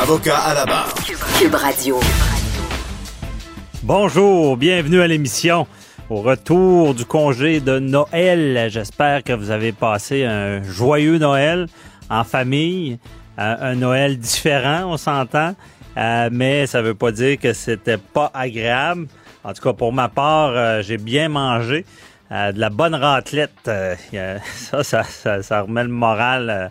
Avocat à la barre. Cube Radio. Bonjour, bienvenue à l'émission. Au retour du congé de Noël, j'espère que vous avez passé un joyeux Noël en famille, euh, un Noël différent, on s'entend, euh, mais ça veut pas dire que c'était pas agréable. En tout cas, pour ma part, euh, j'ai bien mangé. de la bonne raclette, ça, ça, ça, ça, remet le moral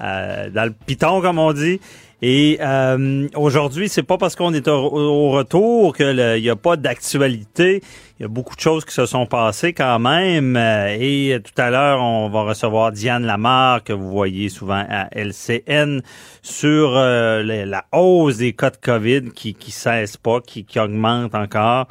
dans le piton, comme on dit. Et euh, aujourd'hui, c'est pas parce qu'on est au, retour qu'il n'y a pas d'actualité. Il y a beaucoup de choses qui se sont passées quand même. Euh, et tout à l'heure, on va recevoir Diane Lamar, que vous voyez souvent à LCN, sur euh, la hausse des cas de COVID qui qui cesse pas, qui, qui augmente encore.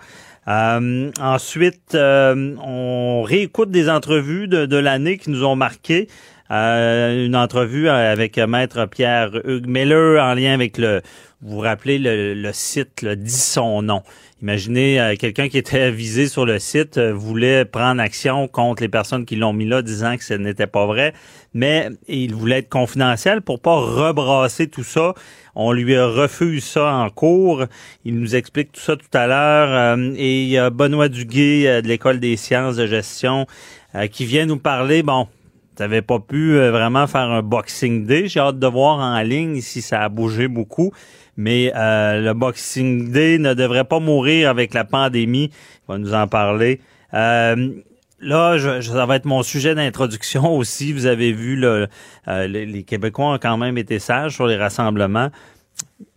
Euh, ensuite, on réécoute des entrevues de, de l'année qui nous ont marqué. Euh, une entrevue avec Maître Pierre Hugues Miller en lien avec le, vous vous rappelez, le, site le dit son nom. Imaginez euh, quelqu'un qui était visé sur le site euh, voulait prendre action contre les personnes qui l'ont mis là, disant que ce n'était pas vrai, mais il voulait être confidentiel pour pas rebrasser tout ça. On lui refuse ça en cours. Il nous explique tout ça tout à l'heure. et il y a Benoît Duguay de l'École des sciences de gestion qui vient nous parler, bon, n'avais pas pu euh, vraiment faire un Boxing Day. J'ai hâte de voir en ligne si ça a bougé beaucoup. Mais euh, le Boxing Day ne devrait pas mourir avec la pandémie. Il va nous en parler. Euh, là, je, ça va être mon sujet d'introduction aussi. Vous avez vu, le, les, Québécois ont quand même été sages sur les rassemblements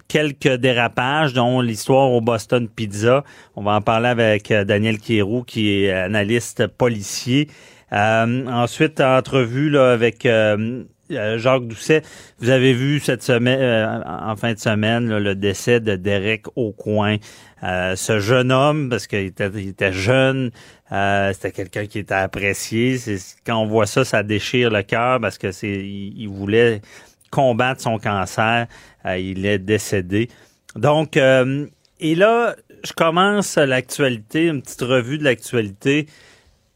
quelques dérapages, dont l'histoire au Boston Pizza. On va en parler avec Daniel Kierou, qui est analyste policier. Euh, ensuite, entrevue là, avec euh, euh, Jacques Doucet. Vous avez vu cette semaine, en fin de semaine, le décès de Derek Aucoin. ce jeune homme, parce qu'il était, il était jeune, c'était quelqu'un qui était apprécié. quand on voit ça, ça déchire le cœur parce que c'est, il, voulait combattre son cancer. il est décédé. Donc, et là, je commence l'actualité, une petite revue de l'actualité.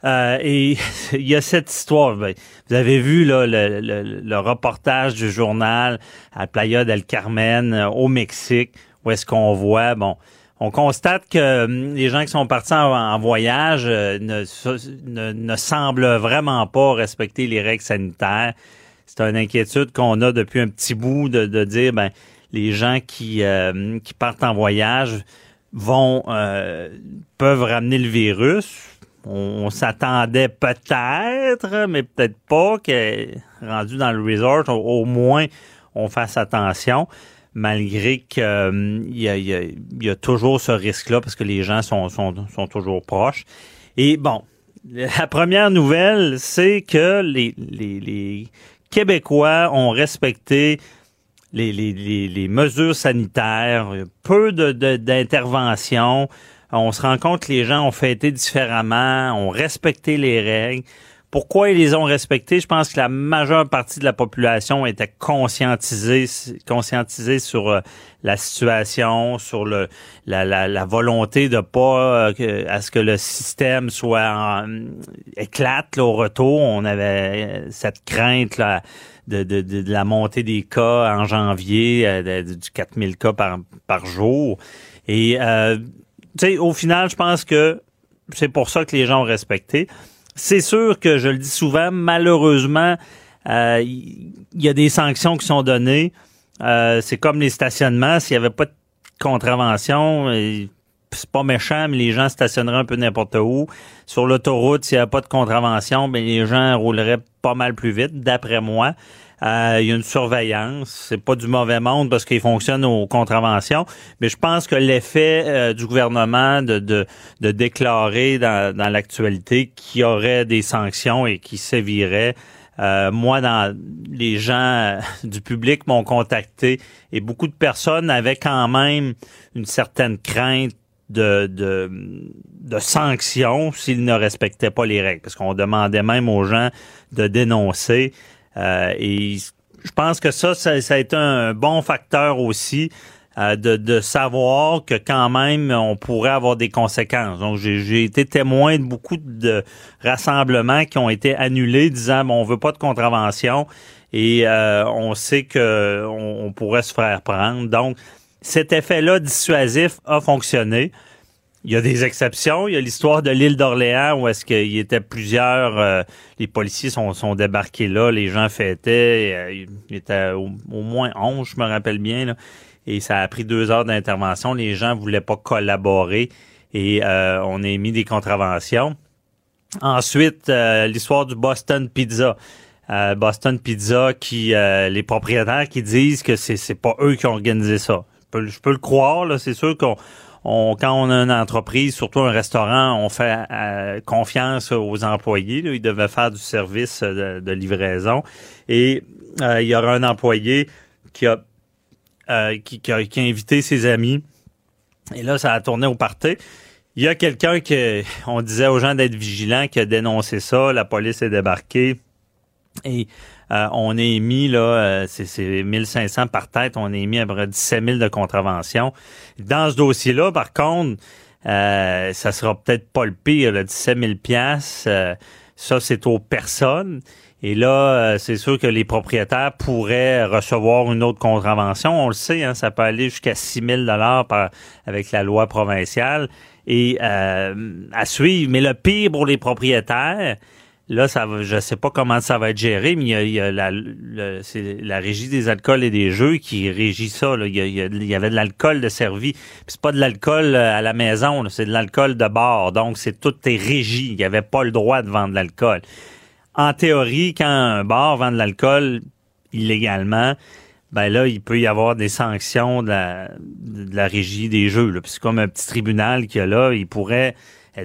Euh, et il y a cette histoire. Ben, vous avez vu là, le, le, reportage du journal à Playa del Carmen euh, au Mexique, où est-ce qu'on voit, bon, on constate que hum, les gens qui sont partis en, voyage euh, ne, ne, ne, semblent vraiment pas respecter les règles sanitaires. C'est une inquiétude qu'on a depuis un petit bout de, de dire, ben, les gens qui, qui partent en voyage vont peuvent ramener le virus on, s'attendait peut-être, mais peut-être pas que rendu dans le resort, au, moins on fasse attention, malgré qu'il euh, y, a, toujours ce risque-là parce que les gens sont, toujours proches. Et bon, la première nouvelle, c'est que les, Québécois ont respecté les, mesures sanitaires, peu d'interventions. On se rend compte que les gens ont fêté différemment, ont respecté les règles. Pourquoi ils les ont respectés? Je pense que la majeure partie de la population était conscientisée, conscientisée sur euh, la situation, sur le la, la, volonté de pas euh, à ce que le système soit en, éclate au retour. On avait euh, cette crainte là, de, de, la montée des cas en janvier, du 4000 cas par, par jour. Et sais, au final, je pense que c'est pour ça que les gens ont respecté. C'est sûr que je le dis souvent, malheureusement, euh, il y a des sanctions qui sont données. Euh, c'est comme les stationnements. S'il n'y avait pas de contravention, et c'est pas méchant, mais les gens stationneraient un peu n'importe où. Sur l'autoroute, s'il n'y avait pas de contravention, ben les gens rouleraient pas mal plus vite, d'après moi. Euh, il y a une surveillance. C'est pas du mauvais monde parce qu'il fonctionne aux contraventions. Mais je pense que l'effet euh, du gouvernement de, de, de déclarer dans, dans l'actualité qu'il y aurait des sanctions et qui séviraient euh, moi, dans les gens du public m'ont contacté et beaucoup de personnes avaient quand même une certaine crainte de, de, de sanctions s'ils ne respectaient pas les règles. Parce qu'on demandait même aux gens de dénoncer. Euh, et je pense que ça, ça, a été un bon facteur aussi euh, de, de, savoir que quand même on pourrait avoir des conséquences. Donc j'ai été témoin de beaucoup de rassemblements qui ont été annulés disant bon on veut pas de contravention et euh, on sait que on, pourrait se faire prendre. Donc cet effet-là dissuasif a fonctionné. Il y a des exceptions. Il y a l'histoire de l'île d'Orléans où est-ce qu'il y était plusieurs, euh, les policiers sont, sont débarqués là, les gens fêtaient, euh, il était au, moins 11, je me rappelle bien, là, et ça a pris deux heures d'intervention. Les gens voulaient pas collaborer et euh, on a émis des contraventions. Ensuite, l'histoire du Boston Pizza. Boston Pizza, qui les propriétaires qui disent que c'est c'est pas eux qui ont organisé ça. Je peux, je peux le croire, là, c'est sûr qu'on on, quand on a une entreprise, surtout un restaurant, on fait euh, confiance aux employés. Ils devaient faire du service de, livraison. Et euh, il y aura un employé qui a, euh, qui, a, invité ses amis. Et là, ça a tourné au party. Il y a quelqu'un qui, on disait aux gens d'être vigilants, qui a dénoncé ça. La police est débarquée. Et euh, on a émis, là, euh, c'est 1500 par tête, on a émis à peu près 17 000 de contraventions. Dans ce dossier-là, par contre, euh, ça sera peut-être pas le pire, là, 17 000 piastres, ça, c'est aux personnes. Et là, c'est sûr que les propriétaires pourraient recevoir une autre contravention. On le sait, hein, ça peut aller jusqu'à 6 000 par, avec la loi provinciale. Et à suivre. Mais le pire pour les propriétaires, Là, ça va, je sais pas comment ça va être géré, mais il y a, la, c'est la régie des alcools et des jeux qui régit ça. Il, y avait de l'alcool de servi. c'est pas de l'alcool euh, à la maison, c'est de l'alcool de bord. Donc, c'est tout est régi. Il n'y avait pas le droit de vendre l'alcool. En théorie, quand un bar vend de l'alcool illégalement, ben là, il peut y avoir des sanctions de la, de la régie des jeux. Là. c'est comme un petit tribunal qu'il y a là, il pourrait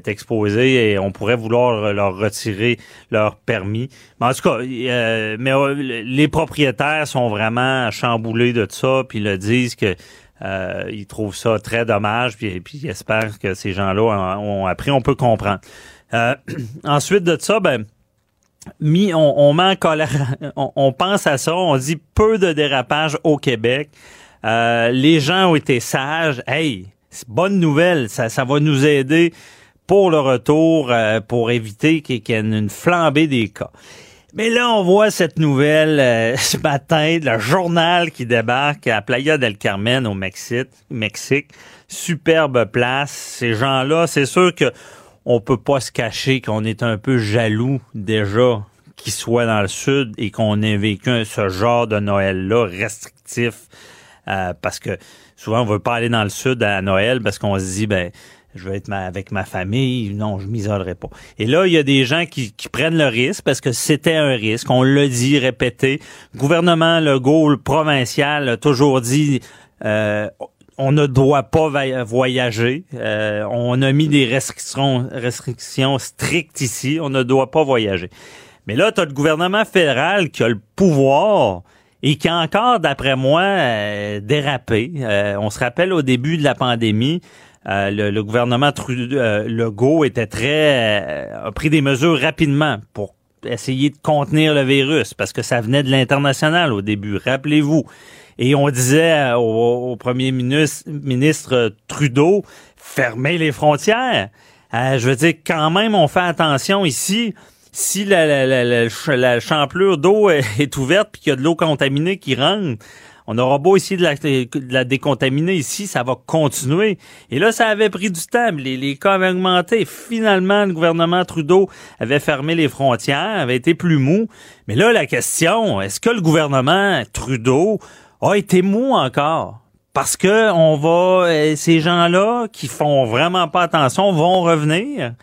exposé et on pourrait vouloir leur retirer leur permis. Mais en tout cas, euh, mais euh, les propriétaires sont vraiment chamboulés de ça, puis le disent que euh, ils trouvent ça très dommage, puis, puis ils espèrent que ces gens-là ont appris. On peut comprendre. ensuite de ça, ben mis, on, on en colère, on, pense à ça, on dit peu de dérapage au Québec. les gens ont été sages. Hey, bonne nouvelle, ça, ça va nous aider pour le retour, euh, pour éviter qu'il y ait une flambée des cas. Mais là, on voit cette nouvelle euh, ce matin, le journal qui débarque à Playa del Carmen au Mexique. Superbe place. Ces gens-là, c'est sûr que on peut pas se cacher qu'on est un peu jaloux déjà qu'ils soient dans le sud et qu'on ait vécu ce genre de Noël-là restrictif. Euh, parce que souvent, on veut pas aller dans le sud à Noël parce qu'on se dit, ben, je veux être avec ma famille, non, je m'isolerai pas. Et là, il y a des gens qui, prennent le risque parce que c'était un risque. On l'a dit, répété. Le gouvernement Legault, provincial, a toujours dit euh, on ne doit pas voyager. Euh, on a mis des restrictions, restrictions strictes ici. On ne doit pas voyager. Mais là, tu as le gouvernement fédéral qui a le pouvoir et qui a encore, d'après moi, euh, dérapé. on se rappelle au début de la pandémie, euh, le, gouvernement Trudeau, euh, Legault était très euh, a pris des mesures rapidement pour essayer de contenir le virus parce que ça venait de l'international au début. Rappelez-vous. Et on disait au, premier ministre, Trudeau, fermez les frontières. je veux dire, quand même, on fait attention ici. Si la, la, champlure d'eau est ouverte puis qu'il y a de l'eau contaminée qui rentre, on aura beau essayer de la, décontaminer ici, ça va continuer. Et là, ça avait pris du temps. Les, les cas avaient augmenté. Finalement, le gouvernement Trudeau avait fermé les frontières, avait été plus mou. Mais là, la question, est-ce que le gouvernement Trudeau a été mou encore? Parce que on va, euh, ces gens-là qui font vraiment pas attention vont revenir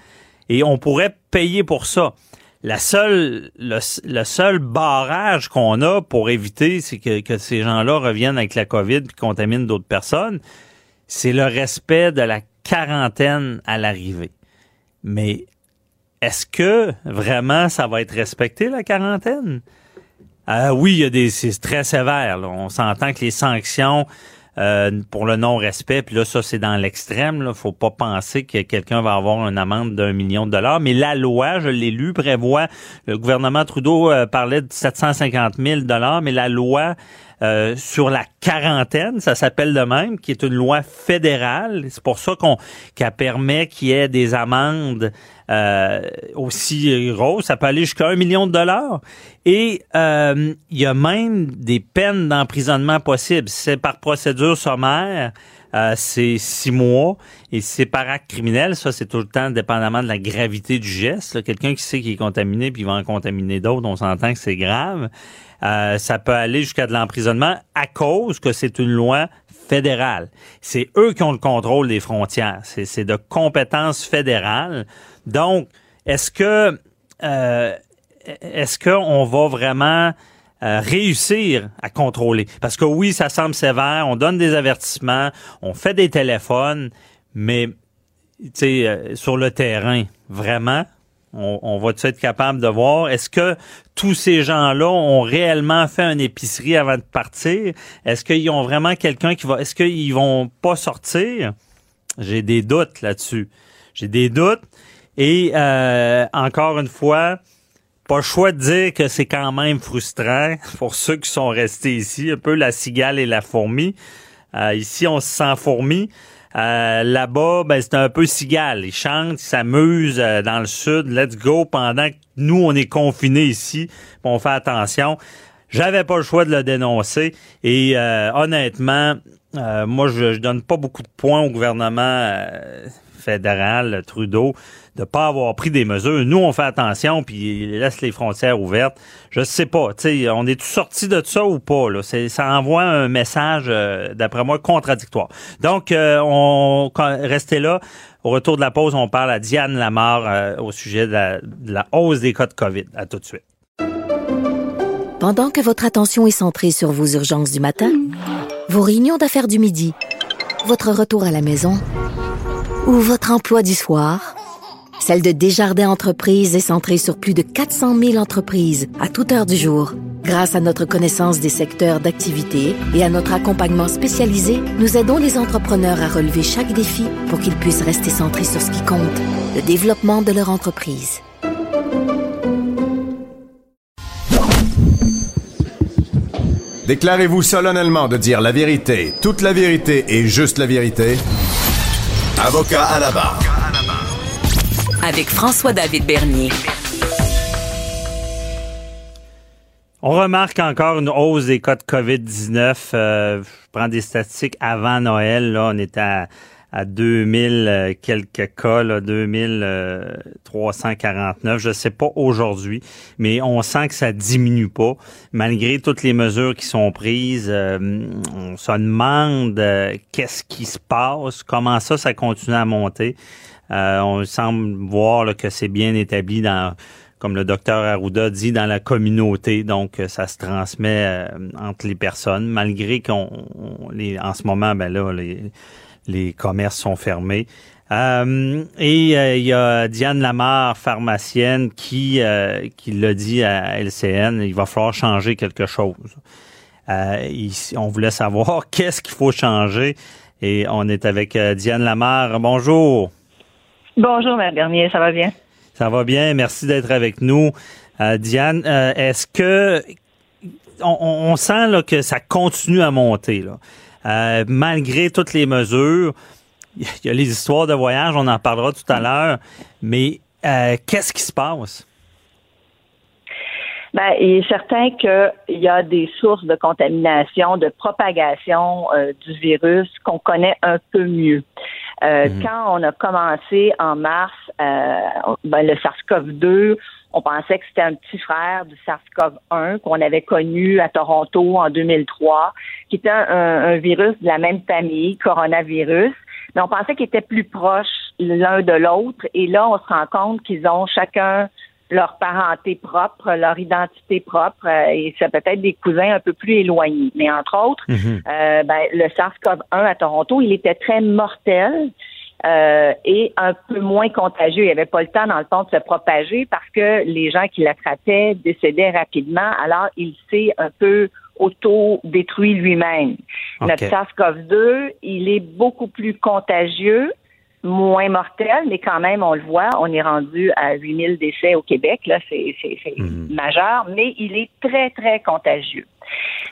et on pourrait payer pour ça. La seule, le, le seul barrage qu'on a pour éviter, c'est que, que ces gens-là reviennent avec la COVID et contaminent d'autres personnes, c'est le respect de la quarantaine à l'arrivée. Mais est-ce que vraiment ça va être respecté, la quarantaine? Euh, oui, il y a des, c'est très sévère. Là. On s'entend que les sanctions euh, pour le non-respect, puis là, ça, c'est dans l'extrême. Il faut pas penser que quelqu'un va avoir une amende d'un million de dollars. Mais la loi, je l'ai lu, prévoit, le gouvernement Trudeau euh, parlait de 750 000 dollars, mais la loi euh, sur la quarantaine, ça s'appelle de même, qui est une loi fédérale. C'est pour ça qu'on qu'elle permet qu'il y ait des amendes aussi grosses. Ça peut aller jusqu'à un million de dollars. Et euh, il y a même des peines d'emprisonnement possibles. C'est par procédure sommaire. c'est six mois et c'est par acte criminel. Ça, c'est tout le temps dépendamment de la gravité du geste. Quelqu'un qui sait qu'il est contaminé puis il va en contaminer d'autres, on s'entend que c'est grave. Euh, ça peut aller jusqu'à de l'emprisonnement à cause que c'est une loi fédérale. C'est eux qui ont le contrôle des frontières. C'est de compétences fédérales. Donc, est-ce que euh, est-ce qu'on va vraiment euh, réussir à contrôler? Parce que oui, ça semble sévère, on donne des avertissements, on fait des téléphones, mais sur le terrain, vraiment, on, va être capable de voir? Est-ce que tous ces gens-là ont réellement fait une épicerie avant de partir? Est-ce qu'ils ont vraiment quelqu'un qui va... Est-ce qu'ils vont pas sortir? J'ai des doutes là-dessus. J'ai des doutes. Et euh, encore une fois, pas le choix de dire que c'est quand même frustrant pour ceux qui sont restés ici, un peu la cigale et la fourmi. Euh, ici, on se sent fourmi. Euh, là-bas, ben, c'est un peu cigale. Ils chantent, ils s'amusent euh, dans le sud. Let's go pendant que nous, on est confinés ici. On fait attention. J'avais pas le choix de le dénoncer. Et euh, honnêtement, moi, je, je donne pas beaucoup de points au gouvernement fédéral, Trudeau de pas avoir pris des mesures. Nous, on fait attention, puis laisse les frontières ouvertes. Je sais pas, tu sais, on est tous sortis de ça ou pas là? Ça envoie un message, euh, d'après moi, contradictoire. Donc, euh, on restez là. Au retour de la pause, on parle à Diane Lamar euh, au sujet de la hausse des cas de COVID. À tout de suite. Pendant que votre attention est centrée sur vos urgences du matin, vos réunions d'affaires du midi, votre retour à la maison ou votre emploi du soir. Celle de Desjardins Entreprises est centrée sur plus de 400 000 entreprises à toute heure du jour. Grâce à notre connaissance des secteurs d'activité et à notre accompagnement spécialisé, nous aidons les entrepreneurs à relever chaque défi pour qu'ils puissent rester centrés sur ce qui compte, le développement de leur entreprise. Déclarez-vous solennellement de dire la vérité, toute la vérité et juste la vérité. Avocat à la barre avec François-David Bernier. On remarque encore une hausse des cas de COVID-19. Euh, je prends des statistiques avant Noël. Là, on était à, à 2000 euh, quelques cas, là, 2349. Je sais pas aujourd'hui, mais on sent que ça diminue pas. Malgré toutes les mesures qui sont prises, euh, on se demande qu'est-ce qui se passe, comment ça, ça continue à monter? Euh, on semble voir que c'est bien établi dans comme le docteur Arruda dit, dans la communauté. Donc, euh, ça se transmet euh, entre les personnes, malgré qu'on, en ce moment, ben là, les, les commerces sont fermés. et il y a Diane Lamar, pharmacienne, qui, qui l'a dit à LCN, il va falloir changer quelque chose. on voulait savoir qu'est-ce qu'il faut changer. Et on est avec Diane Lamar. Bonjour. Bonjour, Mme Bernier, ça va bien? Ça va bien, merci d'être avec nous. Euh, Diane, euh, est-ce que on, sent là, que ça continue à monter, là? Euh, malgré toutes les mesures? Il y a les histoires de voyage, on en parlera tout à l'heure, mais qu'est-ce qui se passe? Ben, il est certain qu'il y a des sources de contamination, de propagation du virus qu'on connaît un peu mieux. Euh, mhm. Quand on a commencé en mars, euh, ben, le SARS-CoV-2, On pensait que c'était un petit frère du SARS-CoV-1 qu'on avait connu à Toronto en 2003, qui était un, un virus de la même famille, coronavirus. Mais on pensait qu'ils étaient plus proches l'un de l'autre. Et là, on se rend compte qu'ils ont chacun leur parenté propre, leur identité propre, euh, et c'est peut-être des cousins un peu plus éloignés. Mais entre autres, Mhm. euh, ben, le SARS-CoV-1 à Toronto, il était très mortel. euh, et un peu moins contagieux. Il n'y avait pas le temps, dans le fond, de se propager parce que les gens qui l'attrapaient décédaient rapidement. Alors, il s'est un peu auto-détruit lui-même. Notre SARS-CoV-2, il est beaucoup plus contagieux, moins mortel, mais quand même, on le voit, on est rendu à 8000 décès au Québec. Là, c'est c'est- c'est Mhm. majeur, mais il est très, très contagieux.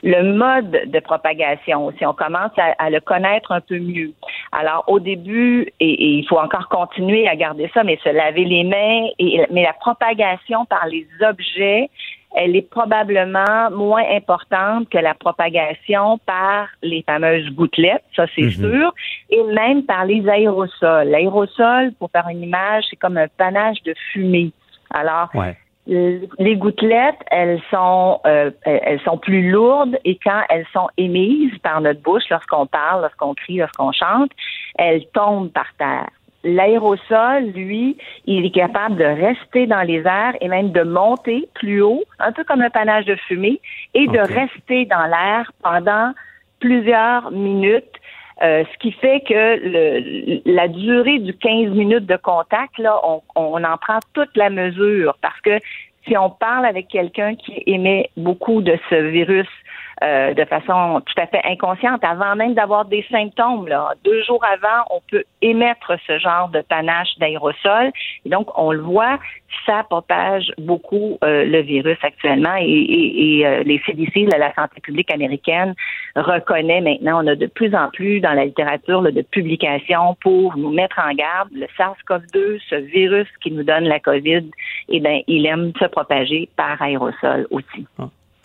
Le mode de propagation, si on commence à, à le connaître un peu mieux. Alors, au début, et, et il faut encore continuer à garder ça, mais se laver les mains, et, mais la propagation par les objets, elle est probablement moins importante que la propagation par les fameuses gouttelettes, ça c'est Mhm. sûr, et même par les aérosols. L'aérosol, pour faire une image, c'est comme un panache de fumée. Alors, Ouais. les gouttelettes, elles sont, euh, elles sont plus lourdes et quand elles sont émises par notre bouche, lorsqu'on parle, lorsqu'on crie, lorsqu'on chante, elles tombent par terre. L'aérosol, lui, il est capable de rester dans les airs et même de monter plus haut, un peu comme un panache de fumée, et de rester dans l'air pendant plusieurs minutes. Euh, ce qui fait que le, la durée du 15 minutes de contact, là, on, on en prend toute la mesure parce que si on parle avec quelqu'un qui émet beaucoup de ce virus euh, de façon tout à fait inconsciente, avant même d'avoir des symptômes, là, deux jours avant, on peut émettre ce genre de panache d'aérosol. Et donc, on le voit, ça propage beaucoup euh, le virus actuellement et, et, et euh, les CDC, là, la santé publique américaine, reconnaît maintenant, on a de plus en plus dans la littérature là, de publications pour nous mettre en garde. Le SARS-CoV-2, ce virus qui nous donne la COVID, eh bien, il aime se propager par aérosol aussi.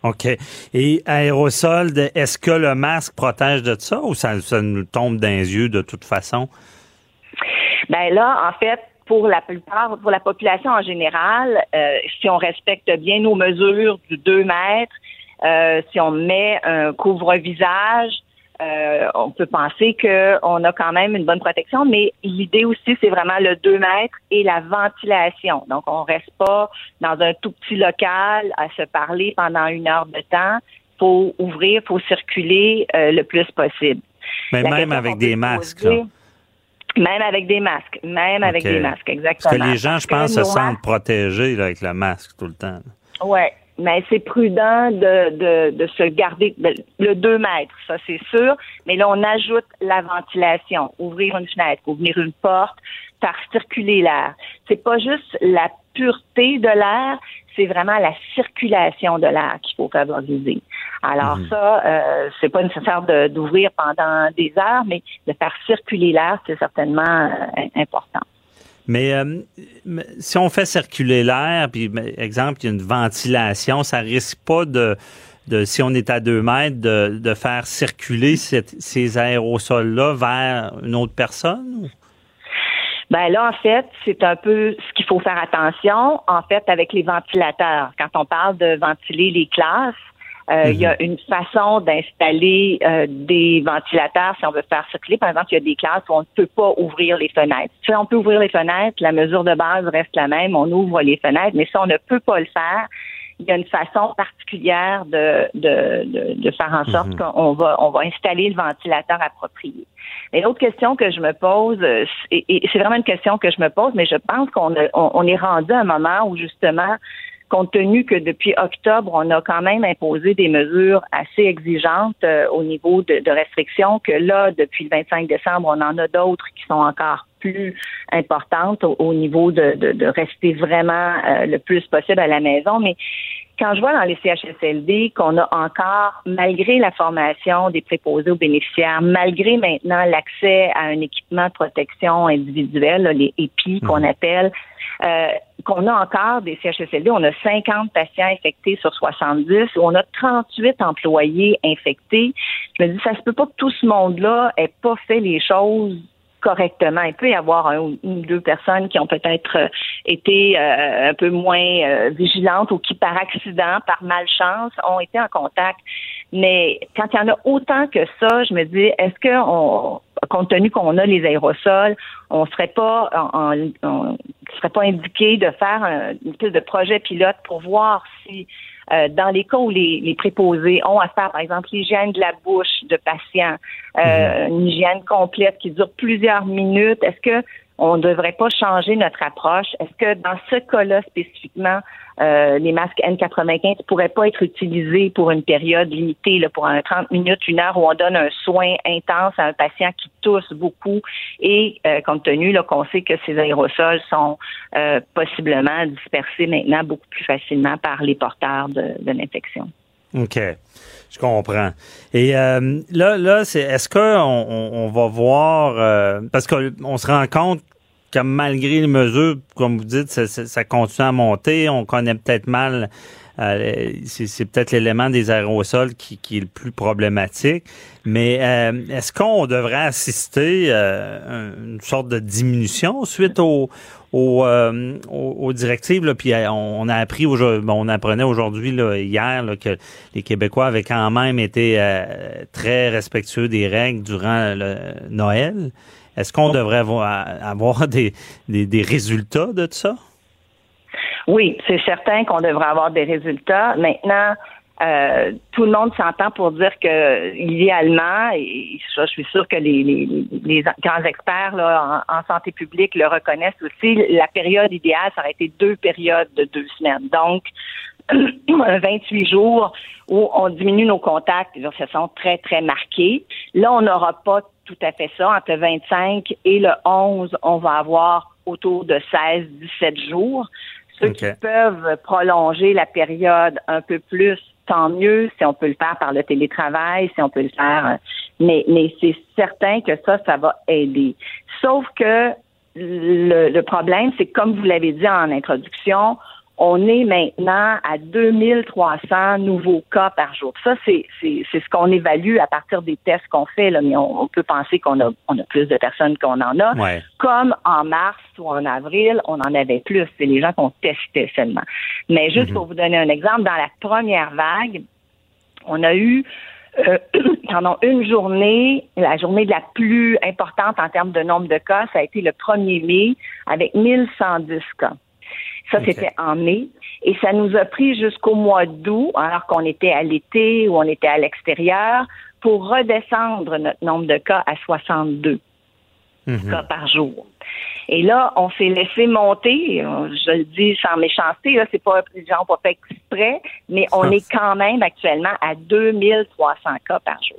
OK. Et aérosol, est-ce que le masque protège de ça ou ça, ça nous tombe dans les yeux de toute façon? Ben là, en fait, pour la plupart, pour la population en général, euh, si on respecte bien nos mesures du 2 mètres, euh, si on met un couvre-visage, euh, on peut penser qu'on a quand même une bonne protection, mais l'idée aussi, c'est vraiment le 2 mètres et la ventilation. Donc, on reste pas dans un tout petit local à se parler pendant une heure de temps. faut ouvrir, faut circuler euh, le plus possible. Mais La même avec des masques. poser- là. Même avec des masques. Même avec des masques, exactement. Parce que les gens, je pense, se sentent protégés là, avec le masque tout le temps. Ouais, mais c'est prudent de, de, de se garder de- le 2 mètres, ça c'est sûr. Mais là, on ajoute la ventilation, ouvrir une fenêtre, ouvrir une porte, faire circuler l'air. C'est pas juste la pureté de l'air, c'est vraiment la circulation de l'air qu'il faut favoriser. Alors Mhm. ça, euh, c'est pas nécessaire de- d'ouvrir pendant des heures, mais de faire circuler l'air, c'est certainement euh, important. Mais euh, si on fait circuler l'air, puis mais, exemple, il y a une ventilation, ça risque pas de, de si on est à deux mètres, de, de faire circuler cette- ces aérosols-là vers une autre personne? Ben là, en fait, c'est un peu ce qu'il faut faire attention, en fait, avec les ventilateurs. Quand on parle de ventiler les classes, euh, il y a une façon d'installer euh, des ventilateurs si on veut faire circuler. Par exemple, il y a des classes où on ne peut pas ouvrir les fenêtres. Si on peut ouvrir les fenêtres, la mesure de base reste la même, on ouvre les fenêtres, mais si on ne peut pas le faire, il y a une façon particulière de, de, de, de faire en sorte Mhm. qu'on va, on va installer le ventilateur approprié. Et l'autre question que je me pose, et, et c'est vraiment une question que je me pose, mais je pense qu'on a- on, on est rendu à un moment où justement, compte tenu que depuis octobre, on a quand même imposé des mesures assez exigeantes euh, au niveau de, restrictions, que là, depuis le 25 décembre, on en a d'autres qui sont encore plus importantes au, au niveau de, de, de rester vraiment euh, le plus possible à la maison. Mais quand je vois dans les CHSLD qu'on a encore, malgré la formation des préposés aux bénéficiaires, malgré maintenant l'accès à un équipement de protection individuelle, là, les EPI qu'on appelle, euh, qu'on a encore des CHSLD, on a 50 patients infectés sur 70, on a 38 employés infectés. Je me dis, ça se peut pas que tout ce monde-là ait pas fait les choses correctement. Il peut y avoir un ou deux personnes qui ont peut-être euh, été euh, un peu moins euh, vigilantes ou qui, par accident, par malchance, ont été en contact. Mais quand il y en a autant que ça, je me dis, est-ce que on, compte tenu qu'on a les aérosols, on serait pas, on, on serait pas indiqué de faire un, une espèce de projet pilote pour voir si euh, dans les cas où les, les, préposés ont à faire, par exemple, l'hygiène de la bouche de patients, euh, une hygiène complète qui dure plusieurs minutes, est-ce que on ne devrait pas changer notre approche? Est-ce que dans ce cas-là spécifiquement, euh, les masques N95 pourraient pas être utilisés pour une période limitée, là, pour un 30 minutes, une heure où on donne un soin intense à un patient qui tousse beaucoup et euh, compte tenu qu'on sait que ces aérosols sont euh, possiblement dispersés maintenant beaucoup plus facilement par les porteurs de, de l'infection? OK. Je comprends. Et là, là, c'est est-ce qu'on on, on, va voir parce qu'on se rend compte malgré les mesures, comme vous dites, ça, continue à monter. On connaît peut-être mal, euh, c'est peut-être l'élément des aérosols qui, est le plus problématique. Mais euh, est-ce qu'on devrait assister à euh, une sorte de diminution suite aux, aux, directives? puis on, a appris, on apprenait aujourd'hui, hier, que les Québécois avaient quand même été très respectueux des règles durant le Noël. Est-ce qu'on devrait avoir, des, des, résultats de ça? Oui, c'est certain qu'on devrait avoir des résultats. Maintenant, euh, tout le monde s'entend pour dire que idéalement, et ça, je suis sûre que les, les, grands experts là, en, santé publique le reconnaissent aussi, la période idéale, ça aurait été deux périodes de deux semaines. Donc, 28 jours où on diminue nos contacts de façon très, très marquée. Là, on n'aura pas tout à fait ça. Entre le 25 et le 11, on va avoir autour de 16-17 jours. Ceux qui peuvent prolonger la période un peu plus, tant mieux si on peut le faire par le télétravail, si on peut le faire. Euh, mais, mais c'est certain que ça, ça va aider. Sauf que le, le problème, c'est comme vous l'avez dit en introduction, on est maintenant à 2300 nouveaux cas par jour. Ça, c'est, c'est, c'est ce qu'on évalue à partir des tests qu'on fait, là, mais on, peut penser qu'on a, on a plus de personnes qu'on en a. Comme en mars ou en avril, on en avait plus. C'est les gens qu'on testait seulement. Mais juste mhm. pour vous donner un exemple, dans la première vague, on a eu euh, pendant une journée, la journée la plus importante en termes de nombre de cas, ça a été le 1er mai avec 1110 cas. Ça, c'était en mai. Et ça nous a pris jusqu'au mois d'août, alors qu'on était à l'été ou on était à l'extérieur, pour redescendre notre nombre de cas à 62 mhm. cas par jour. Et là, on s'est laissé monter, je le dis sans méchanceté, là, c'est pas, les gens pas fait exprès, mais on est quand même actuellement à 2300 cas par jour.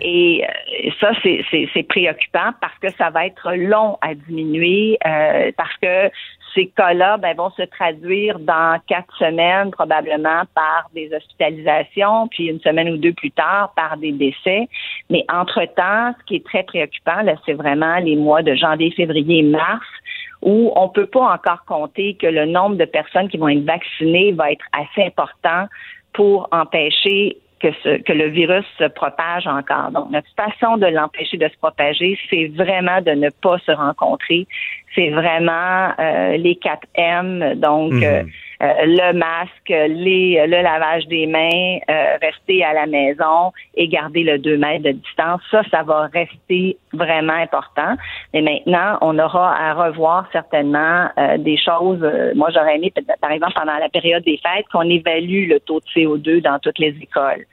Et euh, ça, c'est préoccupant parce que ça va être long à diminuer, euh, parce que ces cas-là ben, vont se traduire dans quatre semaines probablement par des hospitalisations, puis une semaine ou deux plus tard par des décès. Mais entre-temps, ce qui est très préoccupant, là, c'est vraiment les mois de janvier, février mars où on peut pas encore compter que le nombre de personnes qui vont être vaccinées va être assez important pour empêcher que, ce, que le virus se propage encore. Donc, notre façon de l'empêcher de se propager, c'est vraiment de ne pas se rencontrer. C'est vraiment euh, les 4 M, donc mhm. euh, euh, le masque, les, le lavage des mains, rester à la maison et garder le 2 mètres de distance. Ça, ça va rester vraiment important. Mais maintenant, on aura à revoir certainement des choses. moi, j'aurais aimé, par exemple, pendant la période des fêtes, qu'on évalue le taux de CO2 dans toutes les écoles.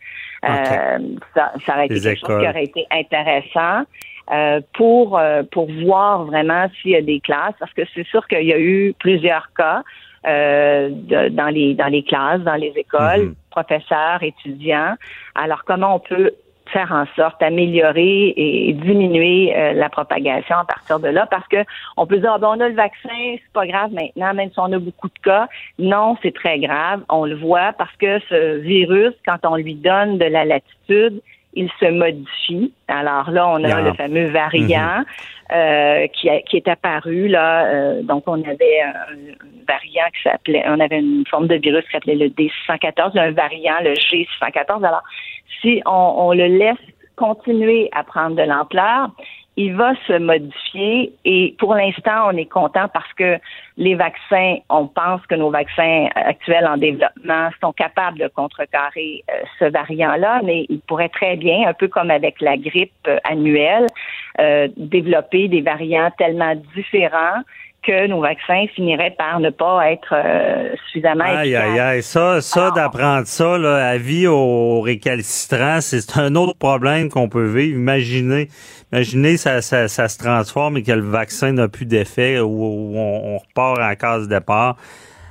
Euh, ça, ça aurait été quelque chose qui aurait été intéressant. Euh, pour euh, pour voir vraiment s'il y a des classes parce que c'est sûr qu'il y a eu plusieurs cas euh, dans les dans les classes dans les écoles mhm. professeurs étudiants alors comment on peut faire en sorte d'améliorer et diminuer euh, la propagation à partir de là? Parce que on peut dire ah, ben, on a le vaccin, c'est pas grave maintenant même si on a beaucoup de cas. Non, c'est très grave, on le voit parce que ce virus quand on lui donne de la latitude, il se modifie. Alors là, on a le fameux variant mm-hmm. euh, qui, qui est apparu là. Euh, donc on avait un variant qui s'appelait, on avait une forme de virus qui s'appelait le D614, un variant le G614. Alors si on, le laisse continuer à prendre de l'ampleur, il va se modifier et pour l'instant, on est content parce que les vaccins, on pense que nos vaccins actuels en développement sont capables de contrecarrer euh, ce variant-là, mais il pourrait très bien, un peu comme avec la grippe euh, annuelle, euh, développer des variants tellement différents que nos vaccins finiraient par ne pas être euh, suffisamment Aïe, efficaces. aïe, aïe. Ça, ça Alors- d'apprendre ça, là, à vie aux récalcitrants, c'est un autre problème qu'on peut vivre. Imaginez, imaginez, ça, ça, ça se transforme et que le vaccin n'a plus d'effet ou, on, on repart en case départ.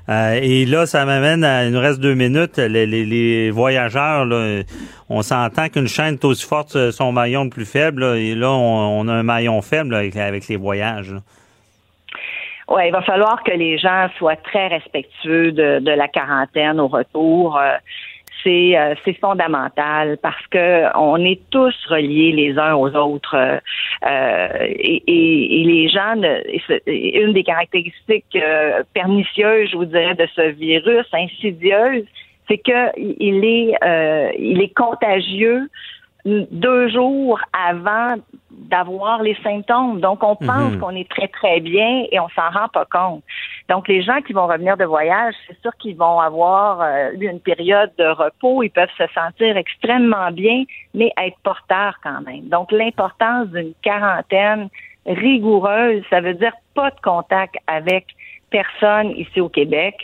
Euh, et là, ça m'amène à, il nous reste deux minutes, les, les, les voyageurs, là, on s'entend qu'une chaîne est aussi forte que son maillon le plus faible, là, et là, on, on a un maillon faible là, avec, avec les voyages. Ouais, il va falloir que les gens soient très respectueux de, de la quarantaine au retour. Euh, c'est euh, c'est fondamental parce que on est tous reliés les uns aux autres euh, et, et- et les gens ne- une des caractéristiques euh, pernicieuses je vous dirais de ce virus insidieuse c'est que il est il est contagieux deux jours avant d'avoir les symptômes. Donc, on pense Mhm. qu'on est très, très bien et on s'en rend pas compte. Donc, les gens qui vont revenir de voyage, c'est sûr qu'ils vont avoir eu une période de repos. Ils peuvent se sentir extrêmement bien, mais être porteurs quand même. Donc, l'importance d'une quarantaine rigoureuse, ça veut dire pas de contact avec personne ici au Québec.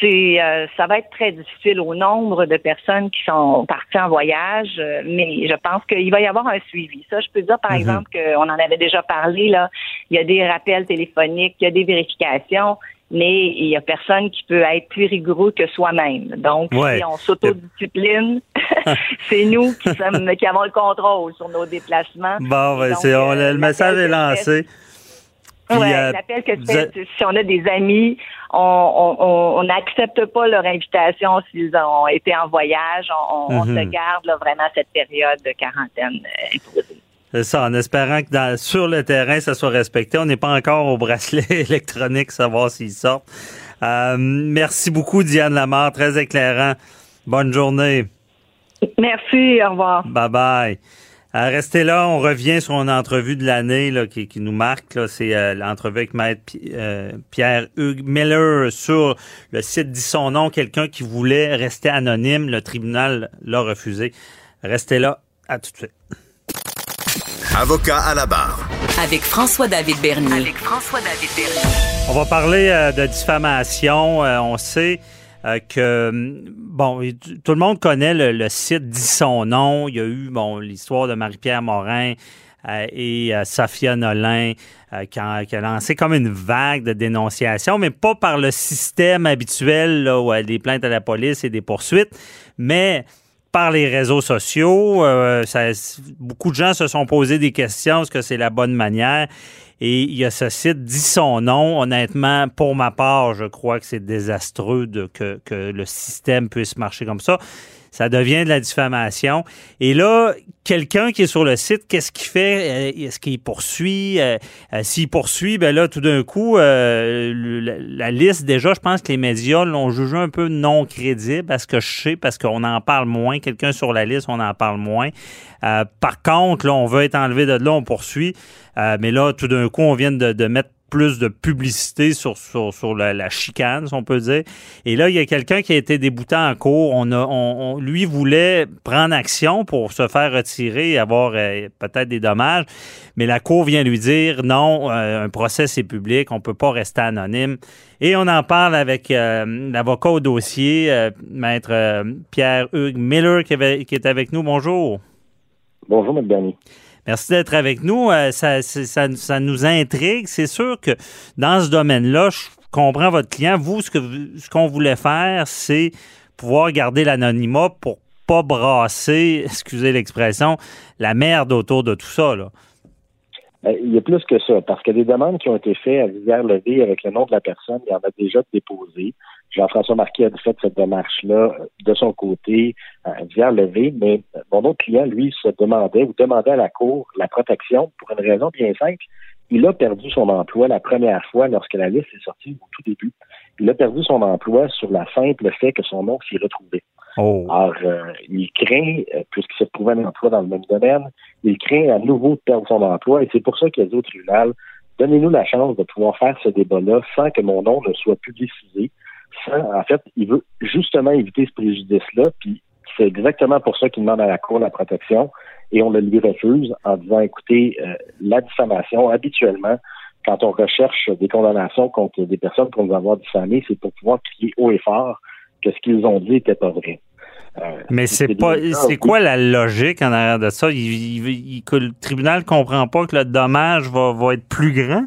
C'est, euh, ça va être très difficile au nombre de personnes qui sont parties en voyage, euh, mais je pense qu'il va y avoir un suivi. Ça, je peux dire par Mhm. exemple qu'on en avait déjà parlé là. Il y a des rappels téléphoniques, il y a des vérifications, mais il y a personne qui peut être plus rigoureux que soi-même. Donc, Ouais. si on s'autodiscipline, c'est nous qui sommes qui avons le contrôle sur nos déplacements. Bon, ben, Donc, on- euh, le message est lancé. Puis, Ouais, euh, l'appel que fais, si on a des amis, on on- on- on n'accepte pas leur invitation s'ils ont été en voyage. On, on Mhm. se garde là, vraiment cette période de quarantaine euh, imposée. C'est ça, en espérant que dans- sur le terrain, ça soit respecté. On n'est pas encore au bracelet électronique, savoir s'ils sortent. Euh, merci beaucoup, Diane Lamar, très éclairant. Bonne journée. Merci, au revoir. Bye bye. Euh, restez là, on revient sur une entrevue de l'année là, qui, qui nous marque. là. C'est euh, l'entrevue avec Maître euh, Pierre-Hugues Miller sur le site dit son nom, quelqu'un qui voulait rester anonyme. Le tribunal l'a refusé. Restez là, à tout de suite. Avocat à la barre. Avec François-David Bernier. Avec François-David Bernier. On va parler euh, de diffamation. Euh, on sait euh, que bon, tout le monde connaît le, site dit son nom. Il y a eu bon l'histoire de Marie-Pierre Morin euh, et euh, Sophia Nolin euh, qui, a, lancé comme une vague de dénonciation, mais pas par le système habituel où des plaintes à la police et des poursuites, mais par les réseaux sociaux. Beaucoup de gens se sont posé des questions. Est-ce que c'est la bonne manière? Et il y a ce site dit son nom. Honnêtement, pour ma part, je crois que c'est désastreux que, que le système puisse marcher comme ça. Ça devient de la diffamation. Et là, quelqu'un qui est sur le site, qu'est-ce qu'il fait? Euh, Est-ce qu'il poursuit? Euh, euh, S'il poursuit, ben là, tout d'un coup, la, liste, déjà, je pense que les médias l'ont jugé un peu non crédible, à ce que je sais, parce qu'on en parle moins. Quelqu'un sur la liste, on en parle moins. Par contre, là, on veut être enlevé de là, on poursuit. Mais là, tout d'un coup, on vient de, de mettre plus de publicité sur, sur, sur la, chicane, si on peut dire. Et là, il y a quelqu'un qui a été débouté en cours. On a, on, lui voulait prendre action pour se faire retirer et avoir euh, peut-être des dommages. Mais la cour vient lui dire non, euh, un procès c'est public, on peut pas rester anonyme. Et on en parle avec euh, l'avocat au dossier, maître Pierre-Hugues Miller, qui est avec nous. Bonjour. Bonjour, M. Bernier. Merci d'être avec nous. Euh, ça, ça, ça nous intrigue. C'est sûr que dans ce domaine-là, je comprends votre client. Vous, ce vous- ce qu'on voulait faire, c'est pouvoir garder l'anonymat pour pas brasser, excusez l'expression, la merde autour de tout ça. Euh, Il y a plus que ça, parce que des demandes qui ont été faites à Rivière-Levée avec le nom de la personne, il y en a déjà déposé. Jean-François Marquis a fait cette démarche-là euh, de son côté à Rivière-Levée, mais euh, mon autre client, lui, se demandait ou demandait à la Cour la protection pour une raison bien simple. Il a perdu son emploi la première fois lorsque la liste est sortie au tout début. Il a perdu son emploi sur la simple fait que son nom s'y retrouvait. Oh. Alors, euh, il craint, euh, puisqu'il se trouvait un emploi dans le même domaine, il craint à nouveau de perdre son emploi et c'est pour ça qu'il a dit au tribunal, donnez-nous la chance de pouvoir faire ce débat-là sans que mon nom ne soit publicisé. En fait, il veut justement éviter ce préjudice-là, puis c'est exactement pour ça qu'il demande à la Cour la protection et on le lui refuse en disant, écoutez, euh, la diffamation, habituellement, quand on recherche des condamnations contre des personnes qu'on va avoir diffamées, c'est pour pouvoir crier haut et fort que ce qu'ils ont dit n'était pas vrai. Euh, Mais c'est pas, c'est quoi la logique en arrière de ça? Il, que le tribunal comprend pas que le dommage va, va être plus grand?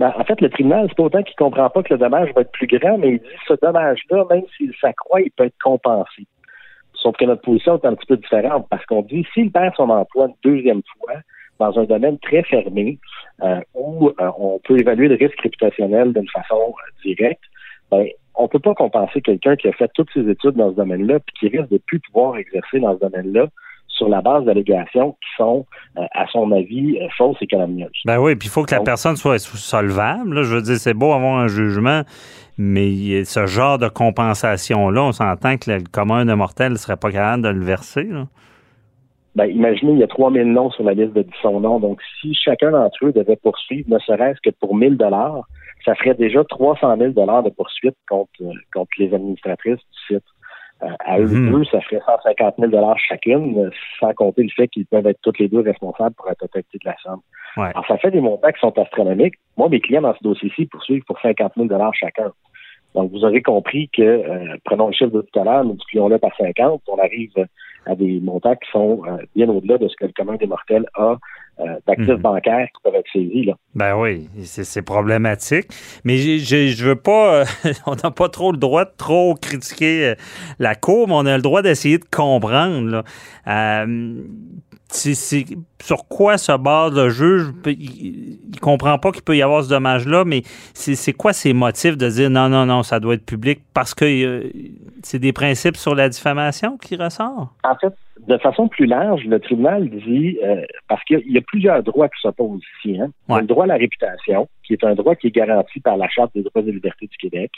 Ben, en fait, le tribunal, c'est pas autant qu'il comprend pas que le dommage va être plus grand, mais il dit ce dommage-là, même s'il s'accroît, il peut être compensé. Sauf que notre position est un petit peu différente parce qu'on dit s'il perd son emploi une deuxième fois dans un domaine très fermé euh, où euh, on peut évaluer le risque réputationnel d'une façon euh, directe, ben, on peut pas compenser quelqu'un qui a fait toutes ses études dans ce domaine-là puis qui risque de plus pouvoir exercer dans ce domaine-là sur la base d'allégations qui sont, à son avis, fausses et calomnieuses. Ben oui, puis il faut que la personne soit solvable. Je veux dire, c'est beau avoir un jugement, mais ce genre de compensation-là, on s'entend que le commun de mortel ne serait pas capable de le verser. Ben, imaginez, il y a 3000 noms sur la liste de 10 noms. Donc, si chacun d'entre eux devait poursuivre, ne serait-ce que pour 1000 dollars, ça ferait déjà 300 000 dollars de poursuite contre, contre les administratrices du site. Euh, à eux mhm. deux, ça ferait 150 000 dollars chacune, sans compter le fait qu'ils peuvent être toutes les deux responsables pour la totalité de la somme. Alors, ça fait des montants qui sont astronomiques. Moi, mes clients dans ce dossier-ci poursuivent pour 50 000 dollars chacun. Donc, vous aurez compris que, euh, prenons le chiffre de tout à l'heure, multiplions-le par 50, on arrive à des montants qui sont euh, bien au-delà de ce que le commun des mortels a euh, d'actifs mhm. bancaires qui peuvent être saisis. Là. Ben oui, c'est problématique. Mais je veux pas, on n'a pas trop le droit de trop critiquer la Cour, mais on a le droit d'essayer de comprendre. Là c'est sur quoi se base le juge? Il, comprend pas qu'il peut y avoir ce dommage-là, mais c'est quoi ses motifs de dire non, non, non, ça doit être public parce que euh, c'est des principes sur la diffamation qui ressort? En fait, de façon plus large, le tribunal dit, euh, parce qu'il y a plusieurs droits qui s'opposent ici. Hein? le droit à la réputation, qui est un droit qui est garanti par la Charte des droits et libertés du Québec.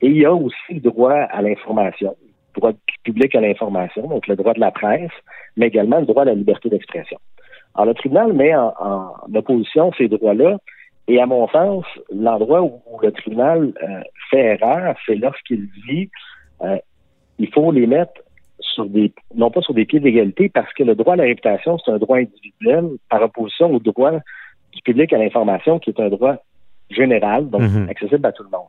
Et il y a aussi le droit à l'information, droit public à l'information, donc le droit de la presse, mais également le droit à la liberté d'expression. Alors, le tribunal met en, opposition ces droits-là, et à mon sens, l'endroit où, le tribunal euh, fait erreur, c'est lorsqu'il dit euh, il faut les mettre sur des, non pas sur des pieds d'égalité, parce que le droit à la réputation, c'est un droit individuel, par opposition au droit du public à l'information, qui est un droit général, donc mm-hmm. accessible à tout le monde.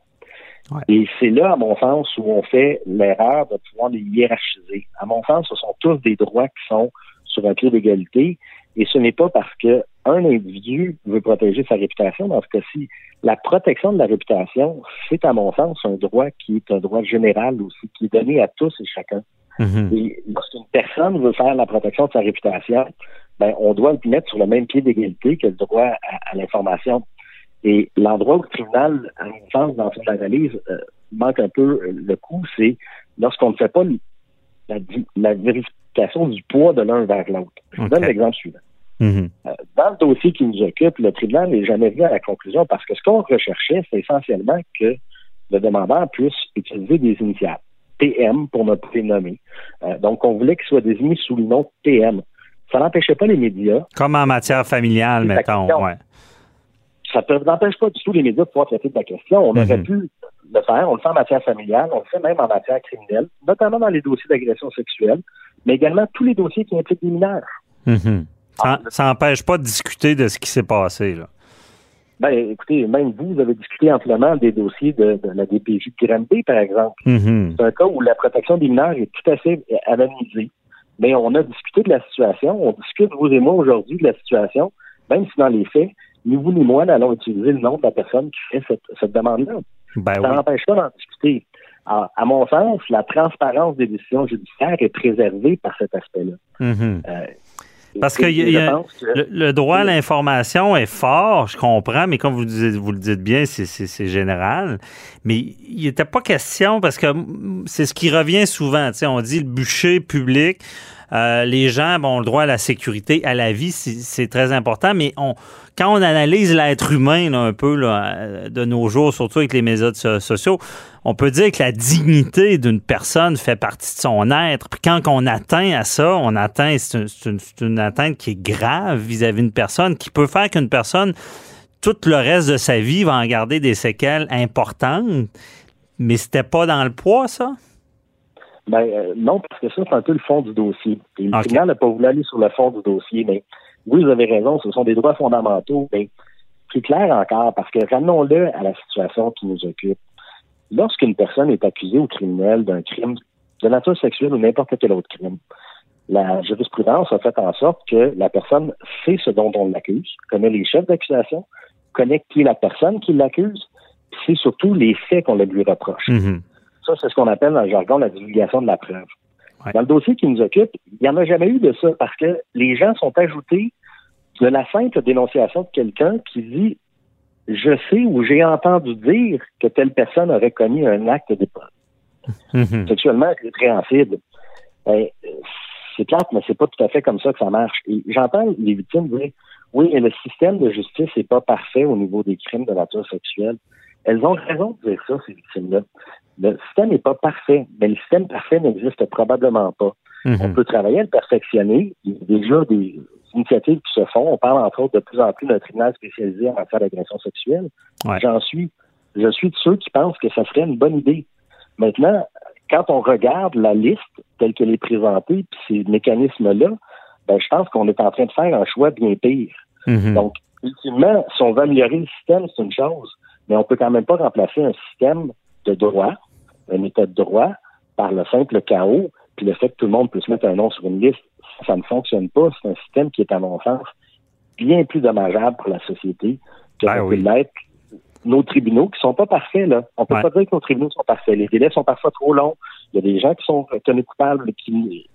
Et c'est là, à mon sens, où on fait l'erreur de pouvoir les hiérarchiser. À mon sens, ce sont tous des droits qui sont sur un pied d'égalité. Et ce n'est pas parce que un individu veut protéger sa réputation. Dans ce cas-ci, la protection de la réputation, c'est à mon sens un droit qui est un droit général aussi, qui est donné à tous et chacun. Mm-hmm. Et lorsqu'une personne veut faire la protection de sa réputation, ben, on doit le mettre sur le même pied d'égalité que le droit à l'information. Et l'endroit où le tribunal, à mon sens, dans son analyse, euh, manque un peu euh, le coup, c'est lorsqu'on ne fait pas la, vérification du poids de l'un vers l'autre. Je vous donne l'exemple suivant. Mm-hmm. Euh, dans le dossier qui nous occupe, le tribunal n'est jamais venu à la conclusion parce que ce qu'on recherchait, c'est essentiellement que le demandeur puisse utiliser des initiales. PM pour ne pas les nommer. donc, on voulait qu'il soit désigné sous le nom PM. Ça n'empêchait pas les médias. Comme en matière familiale, mettons. Ouais ça ne n'empêche pas du tout les médias de pouvoir traiter de la question. On aurait mhm. pu le faire. On le fait en matière familiale, on le fait même en matière criminelle, notamment dans les dossiers d'agression sexuelle, mais également tous les dossiers qui impliquent des mineurs. Mhm. Ça n'empêche pas de discuter de ce qui s'est passé. Là. Ben, écoutez, même vous, vous avez discuté amplement des dossiers de, la DPJ de Granby, par exemple. Mhm. C'est un cas où la protection des mineurs est tout à fait anonymisée. Mais on a discuté de la situation, on discute, vous et moi, aujourd'hui, de la situation, même si dans les faits, ni vous ni moi n'allons utiliser le nom de la personne qui fait cette, demande-là. Ben ça n'empêche pas d'en discuter. à mon sens, la transparence des décisions judiciaires est préservée par cet aspect-là. Mm-hmm. Euh, parce que, le, droit à l'information est fort, je comprends, mais comme vous, vous le dites bien, c'est général. Mais il n'était pas question, parce que c'est ce qui revient souvent. On dit le bûcher public. Euh, les gens ont le droit à la sécurité, à la vie, c'est très important, mais on, quand on analyse l'être humain un peu là, de nos jours, surtout avec les médias sociaux, on peut dire que la dignité d'une personne fait partie de son être. Puis quand on atteint à ça, on atteint, c'est une, une, atteinte qui est grave vis-à-vis d'une personne, qui peut faire qu'une personne, tout le reste de sa vie, va en garder des séquelles importantes. Mais c'était pas dans le poids, ça? Ben euh, non, parce que ça, c'est un peu le fond du dossier. Et le okay. n'a pas voulu aller sur le fond du dossier, mais oui, vous avez raison, ce sont des droits fondamentaux, mais plus clair encore, parce que ramenons-le à la situation qui nous occupe. Lorsqu'une personne est accusée ou criminelle d'un crime de nature sexuelle ou n'importe quel autre crime, la jurisprudence a fait en sorte que la personne sait ce dont on l'accuse, connaît les chefs d'accusation, connaît qui est la personne qui l'accuse, c'est surtout les faits qu'on lui reproche. Mm-hmm. Ça, c'est ce qu'on appelle dans le jargon la divulgation de la preuve. Dans le dossier qui nous occupe, il n'y en a jamais eu de ça parce que les gens sont ajoutés de la simple dénonciation de quelqu'un qui dit je sais ou j'ai entendu dire que telle personne aurait commis un acte de Mhm. sexuellement répréhensible. Ben, c'est plate, mais c'est pas tout à fait comme ça que ça marche. Et j'entends les victimes dire oui, mais le système de justice n'est pas parfait au niveau des crimes de nature sexuelle. Elles ont raison de dire ça, ces victimes-là. Le système n'est pas parfait, mais le système parfait n'existe probablement pas. Mhm. On peut travailler à le perfectionner. Il y a déjà des initiatives qui se font. On parle entre autres de plus en plus d'un tribunal spécialisé en matière d'agression sexuelle. Ouais. J'en suis. Je suis de ceux qui pensent que ça serait une bonne idée. Maintenant, quand on regarde la liste telle qu'elle est présentée, puis ces mécanismes-là, ben, je pense qu'on est en train de faire un choix bien pire. Mhm. Donc, ultimement, si on veut améliorer le système, c'est une chose, mais on peut quand même pas remplacer un système de droit, un état de droit, par le simple chaos, puis le fait que tout le monde puisse mettre un nom sur une liste. Ça ne fonctionne pas. C'est un système qui est, à mon sens, bien plus dommageable pour la société que Ben oui. l'être nos tribunaux qui sont pas parfaits, là. On peut Ouais. pas dire que nos tribunaux sont parfaits. Les délais sont parfois trop longs. Il y a des gens qui sont tenus coupables qui.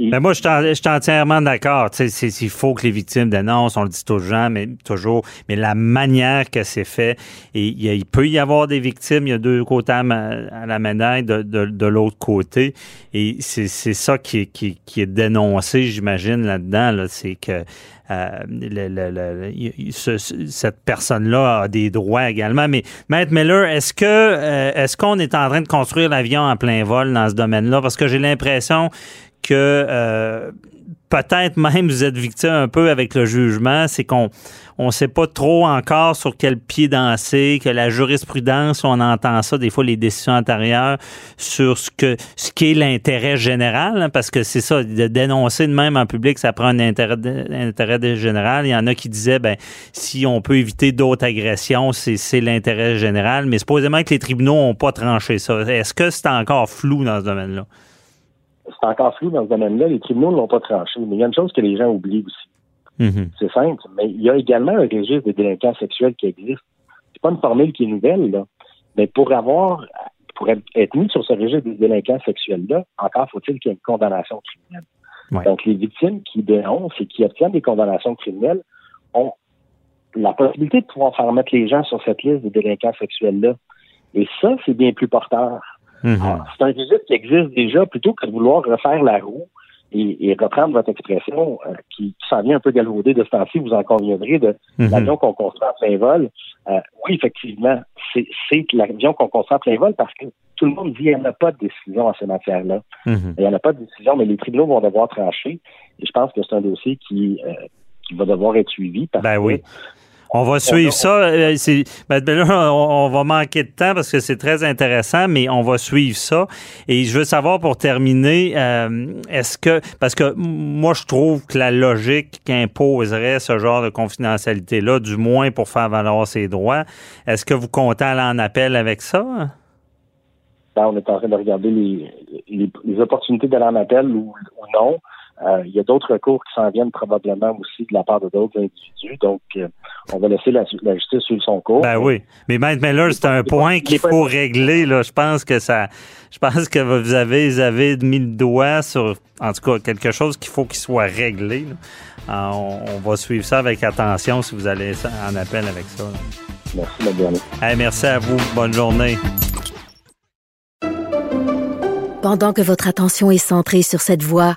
Mais moi, je suis entièrement d'accord. Il faut que les victimes dénoncent, on le dit toujours, mais toujours. Mais la manière que c'est fait, et il, peut y avoir des victimes, il y a deux côtés à, la médaille de, de- de l'autre côté. Et c'est ça qui qui, qui est dénoncé, j'imagine, là-dedans. Là, c'est que euh, le- le- le- ce- ce- cette personne-là a des droits également. Mais Maître Miller, est-ce que euh, est-ce qu'on est en train de construire l'avion en plein vol dans ce domaine-là? Parce que j'ai l'impression que euh, peut-être même vous êtes victime un peu avec le jugement, c'est qu'on on sait pas trop encore sur quel pied danser, que la jurisprudence, on entend ça des fois les décisions antérieures sur ce que ce qui est l'intérêt général, hein, parce que c'est ça, de dénoncer de même en public, ça prend un intérêt, intérêt général. Il y en a qui disaient, ben si on peut éviter d'autres agressions, c'est c'est l'intérêt général, mais supposément que les tribunaux ont pas tranché ça. Est-ce que c'est encore flou dans ce domaine-là? C'est encore flou dans ce domaine-là. Les tribunaux ne l'ont pas tranché. Mais il y a une chose que les gens oublient aussi. Mhm. C'est simple. Mais il y a également un registre des délinquants sexuels qui existe. C'est pas une formule qui est nouvelle, là. Mais pour avoir, pour être, être mis sur ce registre des délinquants sexuels-là, encore faut-il qu'il y ait une condamnation criminelle. Ouais. Donc, les victimes qui dénoncent et qui obtiennent des condamnations criminelles ont la possibilité de pouvoir faire mettre les gens sur cette liste des délinquants sexuels-là. Et ça, c'est bien plus porteur. Mhm. Ah, c'est un registre qui existe déjà plutôt que de vouloir refaire la roue et, et reprendre votre expression euh, qui, qui s'en vient un peu galvaudée de ce temps-ci, vous en conviendrez, de Mhm. l'avion qu'on construit en plein vol. Euh, oui, effectivement, c'est l'avion qu'on construit en plein vol parce que tout le monde dit qu'il n'y en a pas de décision en ces matières-là. Mhm. Il n'y en a pas de décision, mais les tribunaux vont devoir trancher. Et je pense que c'est un dossier qui, euh, qui va devoir être suivi parce Ben que oui. On va suivre ça. Euh, c'est- Ben, ben là, on, on va manquer de temps parce que c'est très intéressant, mais on va suivre ça. Et je veux savoir pour terminer, euh, est-ce que parce que moi je trouve que la logique qu'imposerait ce genre de confidentialité-là, du moins pour faire valoir ses droits, est-ce que vous comptez aller en appel avec ça? Ben, on est en train de regarder les, les, les opportunités d'aller en appel ou, ou non. Euh, il y a d'autres recours qui s'en viennent probablement aussi de la part de d'autres individus. Donc, euh, on va laisser la, la justice suivre son cours. Ben oui. Mais Maître Miller, c'est un point qu'il faut régler. Là. Je pense que ça. Je pense que vous avez, vous avez mis le doigt sur, en tout cas, quelque chose qu'il faut qu'il soit réglé. là. Euh, on, on va suivre ça avec attention si vous allez en appel avec ça. là. Merci, ma dernière. Hey, merci à vous. Bonne journée. Pendant que votre attention est centrée sur cette voix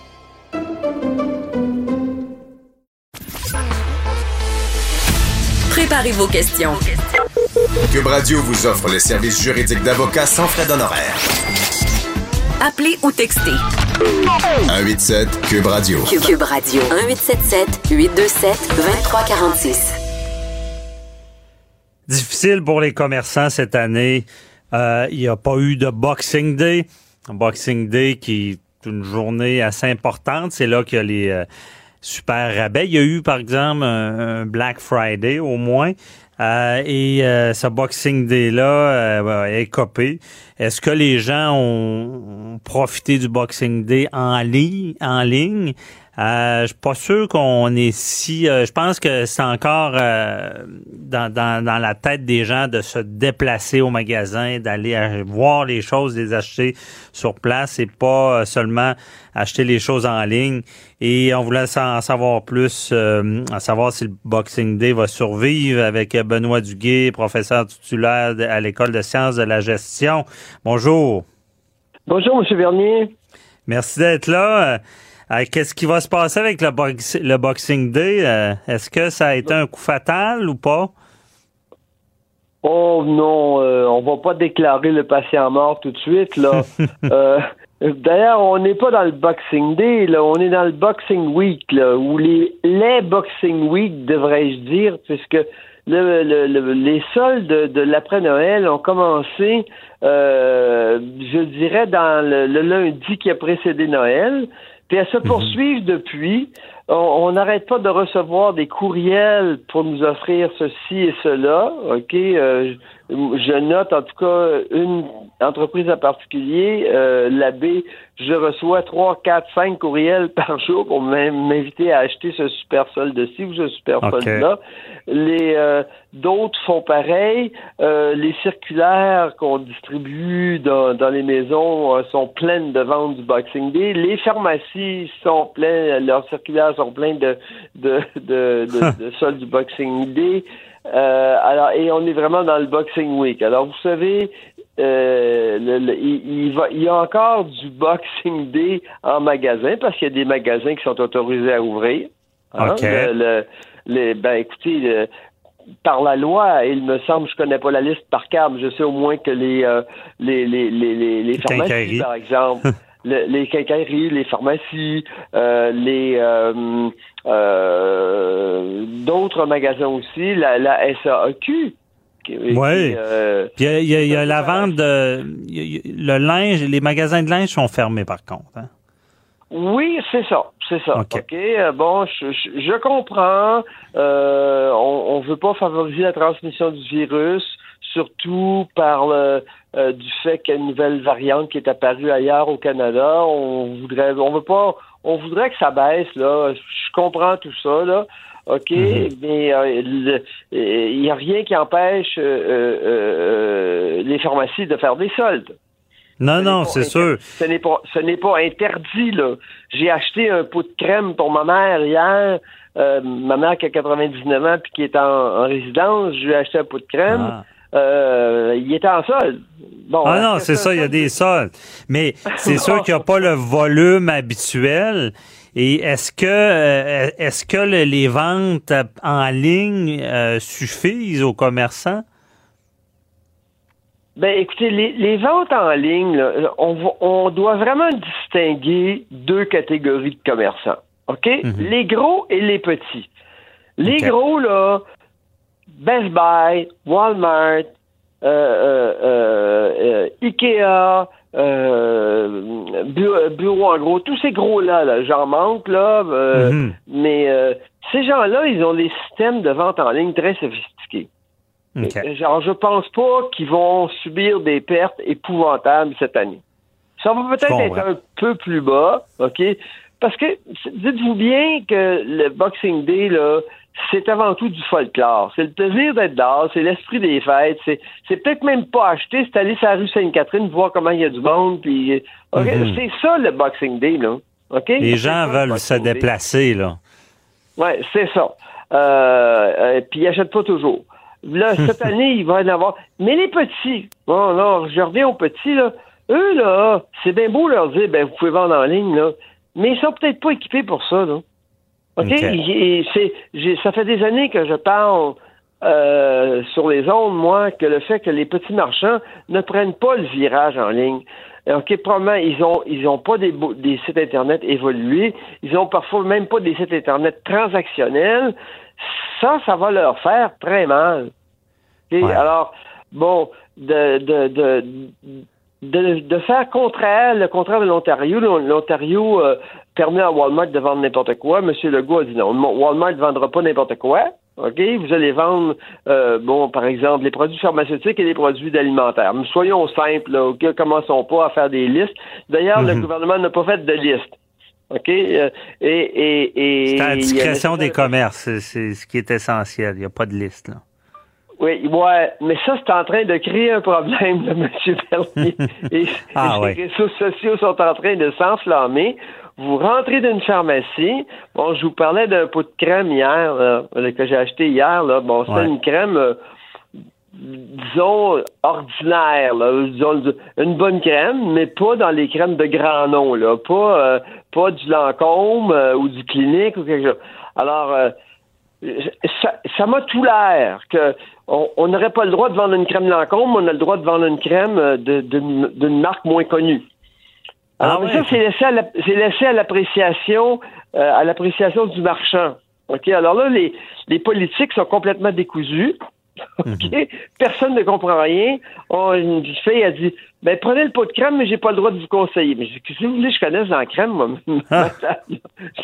Préparez vos questions. Cube Radio vous offre les services juridiques d'avocats sans frais d'honoraires. Appelez ou textez. 187 Cube Radio. Cube, Cube Radio. 1877 827 2346. Difficile pour les commerçants cette année. Euh, Il n'y a pas eu de Boxing Day. Boxing Day qui est une journée assez importante. C'est là qu'il y a les euh, super rabais. Il y a eu, par exemple, un, Black Friday au moins. Euh, et euh, ce Boxing Day-là euh, est copé. Est-ce que les gens ont, profité du Boxing Day? En ligne? Euh, je suis pas sûr qu'on est si. euh, je pense que c'est encore euh, dans, dans, dans la tête des gens de se déplacer au magasin, d'aller euh, voir les choses, les acheter sur place et pas euh, seulement acheter les choses en ligne. Et on voulait en en savoir plus, euh, à savoir si le Boxing Day va survivre avec Benoît Duguay, professeur titulaire à l'école de sciences de la gestion. Bonjour. Bonjour, M. Vernier. Merci d'être là. Euh, Qu'est-ce qui va se passer avec le, box- le Boxing Day? Euh, Est-ce que ça a été un coup fatal ou pas? Oh non, euh, on va pas déclarer le patient mort tout de suite, là. Euh, D'ailleurs, on n'est pas dans le Boxing Day, là, on est dans le Boxing Week, là, ou les, les Boxing Week, devrais-je dire, puisque le, le- le- les soldes de, de l'après-Noël ont commencé, euh, je dirais, dans le lundi qui a précédé Noël, puis elles se poursuivent depuis. On on n'arrête pas de recevoir des courriels pour nous offrir ceci et cela. OK? Euh, je note en tout cas une entreprise en particulier, euh, l'abbé, je reçois trois, quatre, cinq courriels par jour pour m'in- m'inviter à acheter ce super solde-ci ou ce super solde-là. Les euh, d'autres font pareil. Euh, les circulaires qu'on distribue dans, dans les maisons euh, sont pleines de ventes du Boxing Day. Les pharmacies sont pleines, leurs circulaires sont pleins de de de, de, de soldes du Boxing Day. Euh, alors et on est vraiment dans le Boxing Week. Alors vous savez. euh, le- le- il, il va, il y a encore du Boxing Day en magasin parce qu'il y a des magasins qui sont autorisés à ouvrir. Hein, OK. le- le- les- ben écoutez, par la loi, il me semble, je connais pas la liste par mais je sais au moins que les euh, les, les, les, les, les pharmacies, par exemple, le- les quincailleries, les pharmacies, euh, les euh, euh, d'autres magasins aussi, la, la SAQ. Ouais. euh, Puis il y y a- il y a la vente de y a- il y a- le linge, les magasins de linge sont fermés par contre. hein? Oui, c'est ça, c'est ça. OK. OK. euh, bon, je, je, je comprends. Euh, on, on veut pas favoriser la transmission du virus, surtout par le euh, du fait qu'il y a une nouvelle variante qui est apparue ailleurs au Canada. On voudrait, on veut pas, on voudrait que ça baisse là. Je comprends tout ça là. OK, mais euh, euh, il n'y a rien qui empêche euh, euh, euh, les pharmacies de faire des soldes. Non, Ce non, c'est inter- sûr. Ce n'est pas, ce n'est pas interdit, là. J'ai acheté un pot de crème pour ma mère hier. Euh, ma mère qui a 99 ans puis qui est en, en résidence, je lui ai acheté un pot de crème. Ah. Euh, il était en solde. Bon, Ah est-ce non, c'est ça, il y a des soldes. Mais c'est sûr qu'il n'y a pas le volume habituel. Et est-ce que euh, est-ce que le- les ventes en ligne euh, suffisent aux commerçants? Ben, écoutez, les, les ventes en ligne, là, on, doit vraiment distinguer deux catégories de commerçants. OK? Les gros et les petits. Les gros, là, Best Buy, Walmart, euh, euh, euh, Ikea, euh, Bu- Bureau en gros, tous ces gros-là, là, j'en manque, là, euh, Mhm. mais euh, ces gens-là, ils ont des systèmes de vente en ligne très sophistiqués. OK. Euh, Genre, je pense pas qu'ils vont subir des pertes épouvantables cette année. Ça va peut-être être comprends. un peu plus bas, OK? Parce que dites-vous bien que le Boxing Day, là, c'est avant tout du folklore. C'est le plaisir d'être dehors, c'est l'esprit des fêtes. C'est, c'est peut-être même pas acheter, c'est aller sur la rue Sainte-Catherine, voir comment il y a du monde. Puis, ok, Mhm. C'est ça le Boxing Day, là. OK? Les gens ça, veulent se Day. déplacer, là. Oui, c'est ça. Euh, euh, puis ils n'achètent pas toujours. Là, cette année, il va y en avoir. Mais les petits, bon, là, je reviens aux petits, là. Eux, là, c'est bien beau leur dire, ben, vous pouvez vendre en ligne, là. Mais ils sont peut-être pas équipés pour ça, là. OK? OK. Et c'est, j'ai- ça fait des années que je parle euh, sur les ondes, moi, que le fait que les petits marchands ne prennent pas le virage en ligne. OK, probablement, ils ont ils ont pas des, sites Internet évolués. Ils ont parfois même pas des sites Internet transactionnels. Ça, ça va leur faire très mal. OK? Ouais. Alors, bon, de, de, de, de, de faire contraire, le contraire de l'Ontario. L'Ontario euh, permet à Walmart de vendre n'importe quoi. M. Legault a dit non. Walmart ne vendra pas n'importe quoi. OK? Vous allez vendre, euh, bon, par exemple, les produits pharmaceutiques et les produits alimentaires. Mais soyons simples, là, OK? Commençons pas à faire des listes. D'ailleurs, le Mhm. gouvernement n'a pas fait de liste. OK? Euh, et, et, et, C'est à la discrétion des commerces, c'est- ce qui est essentiel. Il n'y a pas de liste, là. Oui, ouais, mais ça, c'est en train de créer un problème, là, M. Bernier. Et Ah, les ouais. réseaux sociaux sont en train de s'enflammer. Vous rentrez d'une pharmacie. Bon, je vous parlais d'un pot de crème hier, là, euh, que j'ai acheté hier. Là. Bon, c'est Ouais. une crème, euh, disons, ordinaire. Là. Disons, une bonne crème, mais pas dans les crèmes de grand nom. Là. Pas, euh, pas du Lancôme euh, ou du Clinique ou quelque chose. Alors, ça, m'a tout l'air que on n'aurait pas le droit de vendre une crème Lancôme, on a le droit de vendre une crème de- d'une marque moins connue. Alors, Ah ouais. ça, c'est laissé à la- c'est laissé à l'appréciation euh, à l'appréciation du marchand. OK? Alors là, les, les politiques sont complètement décousus. OK? Personne ne comprend rien. On, une fille a dit Ben prenez le pot de crème, mais j'ai pas le droit de vous conseiller. Mais je dis, que vous voulez je connaisse dans la crème, moi? Ah.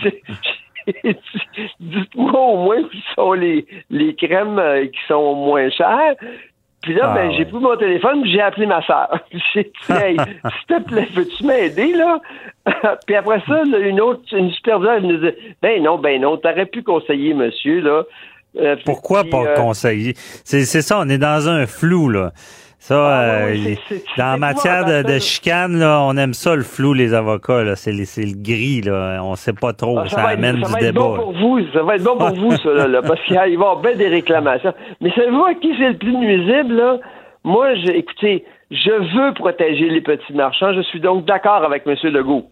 C'est- Dites-moi au moins où sont les, les crèmes euh, qui sont moins chères. Puis là, Ah, ben, ouais. j'ai pris mon téléphone, j'ai appelé ma. Puis j'ai dit, hey, s'il te plaît, peux-tu m'aider, là? puis après ça, là, une autre, une superviseure, elle nous dit, ben non, ben non, t'aurais pu conseiller monsieur, là. Euh, Pourquoi puis, pas euh, conseiller? C'est c'est ça, on est dans un flou, là. Ça, Ah, ouais, euh, ouais, les- dans matière de, chicane, là, on aime ça, le flou, les avocats, là. C'est le gris, là. On sait pas trop. Ah, ça, va être- amène ça du va débat. être bon pour vous, ça va être bon pour vous, ça, là, là, parce qu'il va y avoir bien des réclamations. Mais savez-vous à qui c'est le plus nuisible, là? Moi, je, écoutez, je veux protéger les petits marchands. Je suis donc d'accord avec M. Legault.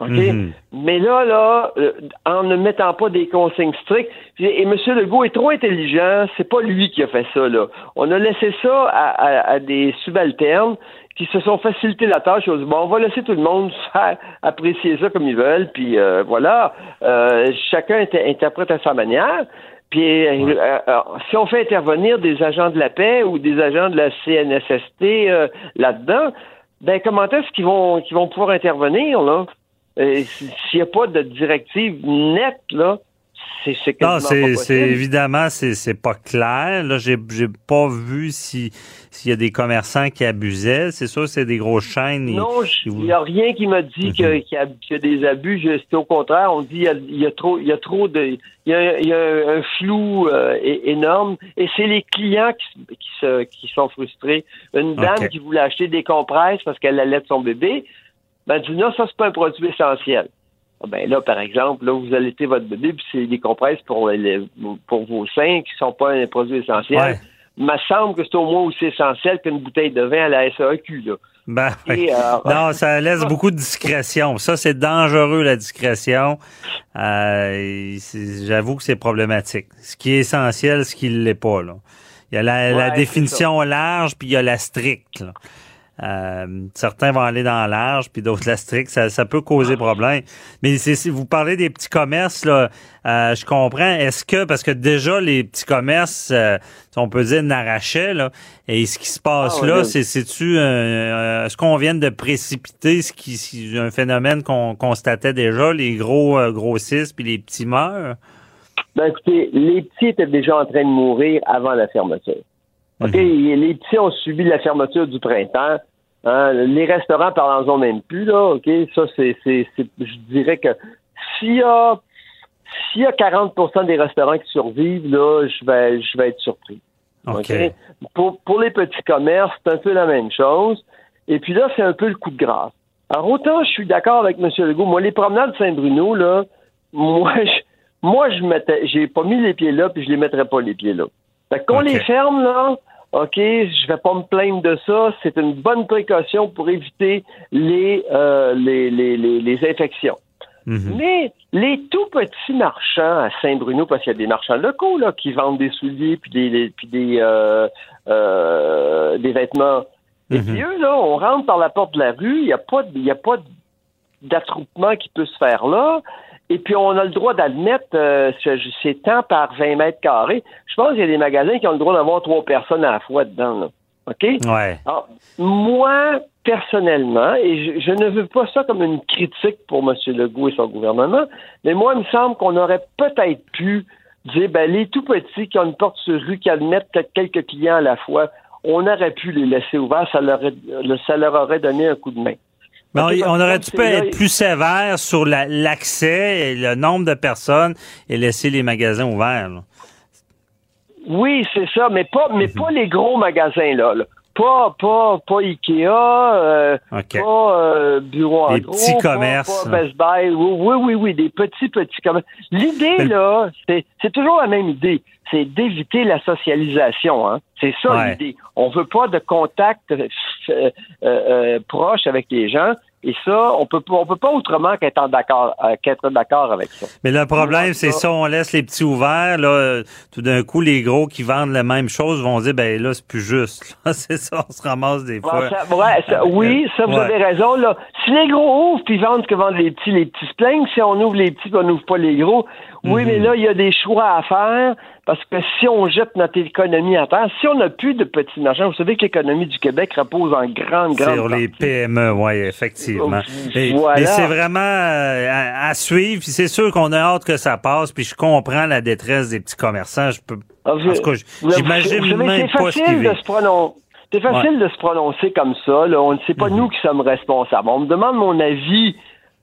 OK? Mhm. Mais là, là, euh, en ne mettant pas des consignes strictes, et, M. Legault est trop intelligent, c'est pas lui qui a fait ça, là. On a laissé ça à, à- à des subalternes qui se sont facilité la tâche. Ils dit, bon, on va laisser tout le monde faire apprécier ça comme ils veulent, puis euh, voilà. Euh, chacun inter- interprète à sa manière. Puis euh, euh, si on fait intervenir des agents de la paix ou des agents de la CNSST euh, là-dedans, ben comment est-ce qu'ils vont qu'ils vont pouvoir intervenir là? Euh, S'il n'y a pas de directive nette là, c'est Non, c'est évidemment c'est pas clair. Là, j'ai pas vu si s'il y a des commerçants qui abusaient. C'est sûr, c'est des grosses chaînes. Non, il n'y a rien qui m'a dit Mhm. qu'il y, y a des abus. C'est au contraire. On dit il y y a trop, il y a trop de, il y a, il y a un flou euh, énorme. Et c'est les clients qui, qui, se, qui sont frustrés. Une dame qui voulait acheter des compresses parce qu'elle allait de son bébé, ben dit non, ça c'est pas un produit essentiel. Ah Ben là, par exemple, là, vous allaitez votre bébé, puis c'est des compresses pour, les- pour vos seins qui sont pas un produit essentiel. Ouais. Il me semble que c'est au moins aussi essentiel qu'une bouteille de vin à la SAQ. Là. Ben. Et, euh, Non, ça laisse beaucoup de discrétion. Ça, c'est dangereux, la discrétion. Euh, J'avoue que c'est problématique. Ce qui est essentiel, ce qui ne l'est pas. Là. Il y a la, la Ouais, définition large, puis il y a la stricte. là. Euh, certains vont aller dans large, puis d'autres la stricte. Ça, ça peut causer problème. Mais c'est, si vous parlez des petits commerces, là, euh, je comprends. Est-ce que, parce que déjà, les petits commerces, euh, on peut dire, n'arrachaient, là, et ce qui se passe Ah, là, c'est, c'est-tu, euh, est-ce qu'on vient de précipiter ce qui, si- un phénomène qu'on constatait déjà, les gros euh, grossissent puis les petits meurent? Ben écoutez, les petits étaient déjà en train de mourir avant la fermeture. OK? Mhm. Les petits ont subi la fermeture du printemps. Hein, les restaurants, parlons-en même plus, là, OK? Ça, c'est, c'est, c'est- je dirais que s'il y a, s'il y a 40% des restaurants qui survivent, là, je vais, je vais être surpris. OK? Pour, pour les petits commerces, c'est un peu la même chose. Et puis là, c'est un peu le coup de grâce. Alors, autant je suis d'accord avec M. Legault. Moi, les promenades Saint-Bruno, là, moi, je, moi, je mettais, j'ai pas mis les pieds là, puis je les mettrais pas les pieds là. Fait qu'on les ferme, là, OK, je vais pas me plaindre de ça. C'est une bonne précaution pour éviter les, euh, les, les, les, les infections. Mhm. Mais les tout petits marchands à Saint-Bruno, parce qu'il y a des marchands locaux là, qui vendent des souliers puis des, des- puis des, euh, euh, des vêtements. Et Mhm. puis eux, là, on rentre par la porte de la rue, il n'y a pas, y a pas d'attroupement qui peut se faire là. Et puis on a le droit d'admettre euh, ce- c'est tant par 20 mètres carrés. Je pense qu'il y a des magasins qui ont le droit d'avoir trois personnes à la fois dedans. Là. OK? Ouais. Alors, moi, personnellement, et je, je ne veux pas ça comme une critique pour M. Legault et son gouvernement, mais moi, il me semble qu'on aurait peut-être pu dire, ben, les tout petits qui ont une porte sur rue, qui admettent peut-être quelques clients à la fois, on aurait pu les laisser ouverts, ça leur, ça leur aurait donné un coup de main. Mais on, c'est là- être plus sévère sur la- l'accès et le nombre de personnes et laisser les magasins ouverts? là? Oui, c'est ça, mais pas, mais Mhm. pas les gros magasins, là. là. Pas, pas, pas Ikea, euh, pas euh, Bureau Des petits pas- commerces, Pas, là. Best Buy. Oui, oui, oui, des petits, petits commerces. L'idée, Mais- là, c'est c'est toujours la même idée. C'est d'éviter la socialisation. Hein. C'est ça Ouais. l'idée. On veut pas de contact euh, euh, euh, proche avec les gens. Et ça, on peut, pas- on peut pas autrement qu'être d'accord, euh, qu'être d'accord avec ça. Mais le problème, c'est ça. on laisse les petits ouverts, là, tout d'un coup, les gros qui vendent la même chose vont dire, ben là, c'est plus juste. c'est ça, on se ramasse des fois. Ouais, ça- ouais, ça- oui, ça, vous Ouais. avez raison. Là. Si les gros ouvrent puis vendent ce que vendent les petits, les petits se plaignent. Si on ouvre les petits, on n'ouvre pas les gros. Oui, Mhm. mais là, il y a des choix à faire parce que si on jette notre économie à terre, si on n'a plus de petits marchands, vous savez que l'économie du Québec repose en grande, grande Sur les. PME, oui, effectivement. Voilà. mais c'est vraiment euh, à, à suivre. C'est sûr qu'on a hâte que ça passe. Puis je comprends la détresse des petits commerçants. Je peux, Ah, en tout cas, j'imagine même c'est pas ce qu'ils facile de vivent. se prononcer. C'est facile de se prononcer comme ça. Là. On ne sait pas Mhm. nous qui sommes responsables. On me demande mon avis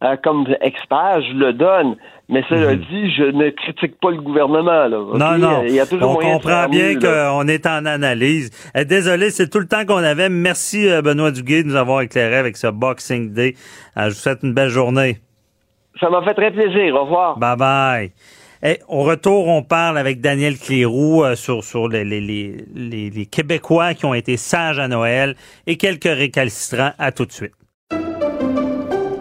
euh, comme expert, je le donne. Mais cela dit, je ne critique pas le gouvernement. Là? Mhm. Non, non. Il y a on comprend bien qu'on est en analyse. Eh, désolé, c'est tout le temps qu'on avait. Merci, euh, Benoît Duguay, de nous avoir éclairé avec ce Boxing Day. Euh, je vous souhaite une belle journée. Ça m'a fait très plaisir. Au revoir. Bye bye. Eh, au retour, on parle avec Daniel Clérou euh, sur, sur les, les, les, les, les Québécois qui ont été sages à Noël et quelques récalcitrants. À tout de suite.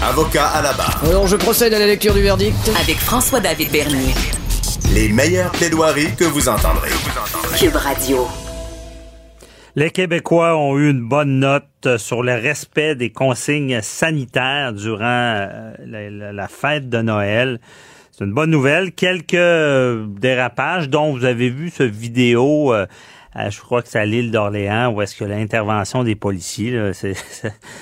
Avocat à la barre. Alors, je procède à la lecture du verdict. Avec François-David Bernier. Les meilleures plaidoiries que vous entendrez. Cube Radio. Les Québécois ont eu une bonne note sur le respect des consignes sanitaires durant euh, la, la- la fête de Noël. C'est une bonne nouvelle. Quelques euh, dérapages dont vous avez vu ce vidéo, euh, je crois que c'est à l'île d'Orléans, où est-ce que l'intervention des policiers, là, ça,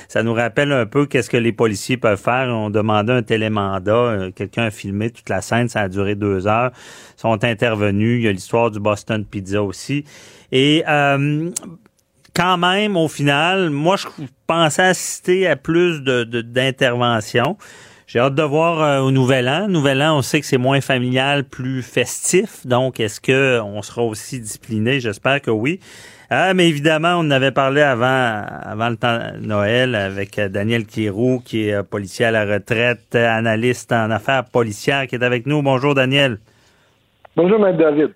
ça nous rappelle un peu qu'est-ce que les policiers peuvent faire. On demandait un télémandat, euh, quelqu'un a filmé toute la scène, ça a duré deux heures. Ils sont intervenus. Il y a l'histoire du Boston Pizza aussi. Et euh, quand même, au final, moi, je pensais assister à plus de de- d'interventions. J'ai hâte de voir euh, au Nouvel An. Nouvel An, on sait que c'est moins familial, plus festif. Donc, est-ce que on sera aussi discipliné? J'espère que oui. Ah, mais évidemment, on en avait parlé avant, avant le temps de Noël avec euh, Daniel Kirou, qui est euh, policier à la retraite, euh, analyste en affaires policières, qui est avec nous. Bonjour, Daniel. Bonjour, Maître David.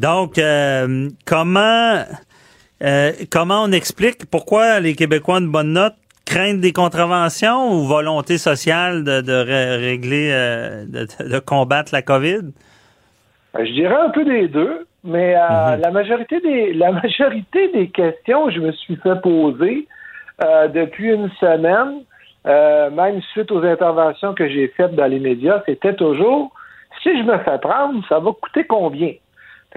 Donc, euh, comment euh, comment on explique pourquoi les Québécois de bonne note craignent des contraventions ou volonté sociale de, de ré- régler, euh, de, de combattre la COVID? Euh, Je dirais un peu des deux, mais euh, la majorité des la majorité des questions que je me suis fait poser euh, depuis une semaine, même suite aux interventions que j'ai faites dans les médias, c'était toujours si je me fais prendre, ça va coûter combien?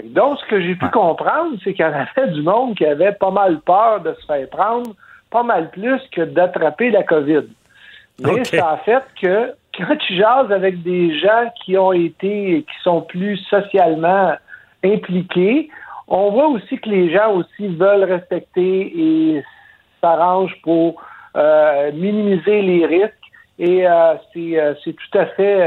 Donc, ce que j'ai pu comprendre, c'est qu'il y en avait du monde qui avait pas mal peur de se faire prendre, pas mal plus que d'attraper la COVID. Mais Ok. ça a fait que quand tu jases avec des gens qui ont été, qui sont plus socialement impliqués, on voit aussi que les gens aussi veulent respecter et s'arrangent pour euh, minimiser les risques. Et euh, c'est euh, c'est tout à fait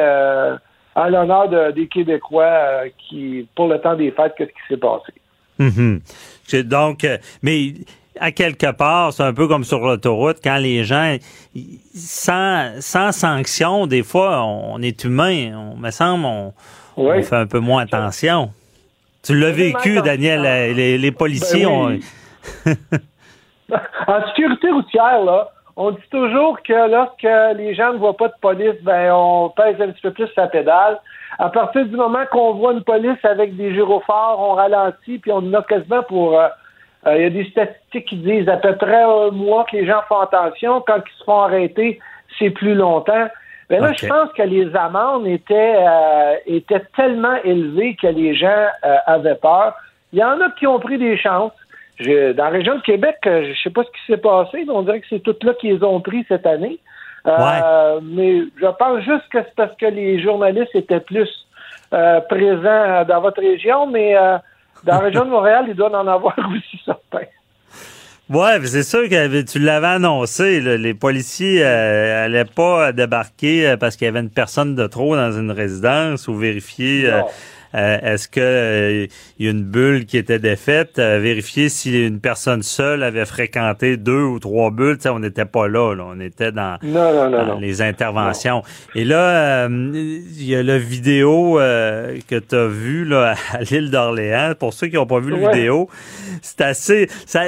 à l'honneur de- des Québécois qui, pour le temps des fêtes, qu'est-ce qui s'est passé. Mhm. C'est Donc, mais à quelque part, c'est un peu comme sur l'autoroute, quand les gens, sans, sans sanction, des fois, on, est humain, on me semble, on, fait un peu moins attention. Tu l'as vécu. Daniel, les, les policiers Ben ont... En sécurité routière, là, on dit toujours que lorsque les gens ne voient pas de police, ben on pèse un petit peu plus sa pédale. À partir du moment qu'on voit une police avec des gyrophares, on ralentit, puis on en a quasiment pour... euh, euh, Il y a des statistiques qui disent à peu près un mois que les gens font attention. Quand ils se font arrêter, c'est plus longtemps. Mais là, je pense que les amendes étaient, euh, étaient tellement élevées que les gens euh, avaient peur. Il y en a qui ont pris des chances. Je- dans la région de Québec, euh, je sais pas ce qui s'est passé, mais on dirait que c'est toutes là qu'ils ont pris cette année. Euh, Mais je pense juste que c'est parce que les journalistes étaient plus euh, présents dans votre région, mais euh, dans la région de Montréal, ils doivent en avoir aussi certains. Ouais, c'est sûr que tu l'avais annoncé, là, les policiers euh, allaient pas débarquer euh, parce qu'il y avait une personne de trop dans une résidence ou vérifier euh, euh, est-ce que euh, il y a une bulle qui était défaite, euh, vérifier si une personne seule avait fréquenté deux ou trois bulles, Tu sais, on n'était pas là, là, on était dans, Non, non, non, dans non. les interventions. Et là, euh, il y a la vidéo euh, que tu as vue là, à l'île d'Orléans. Pour ceux qui n'ont pas vu la vidéo, c'est assez... Ça,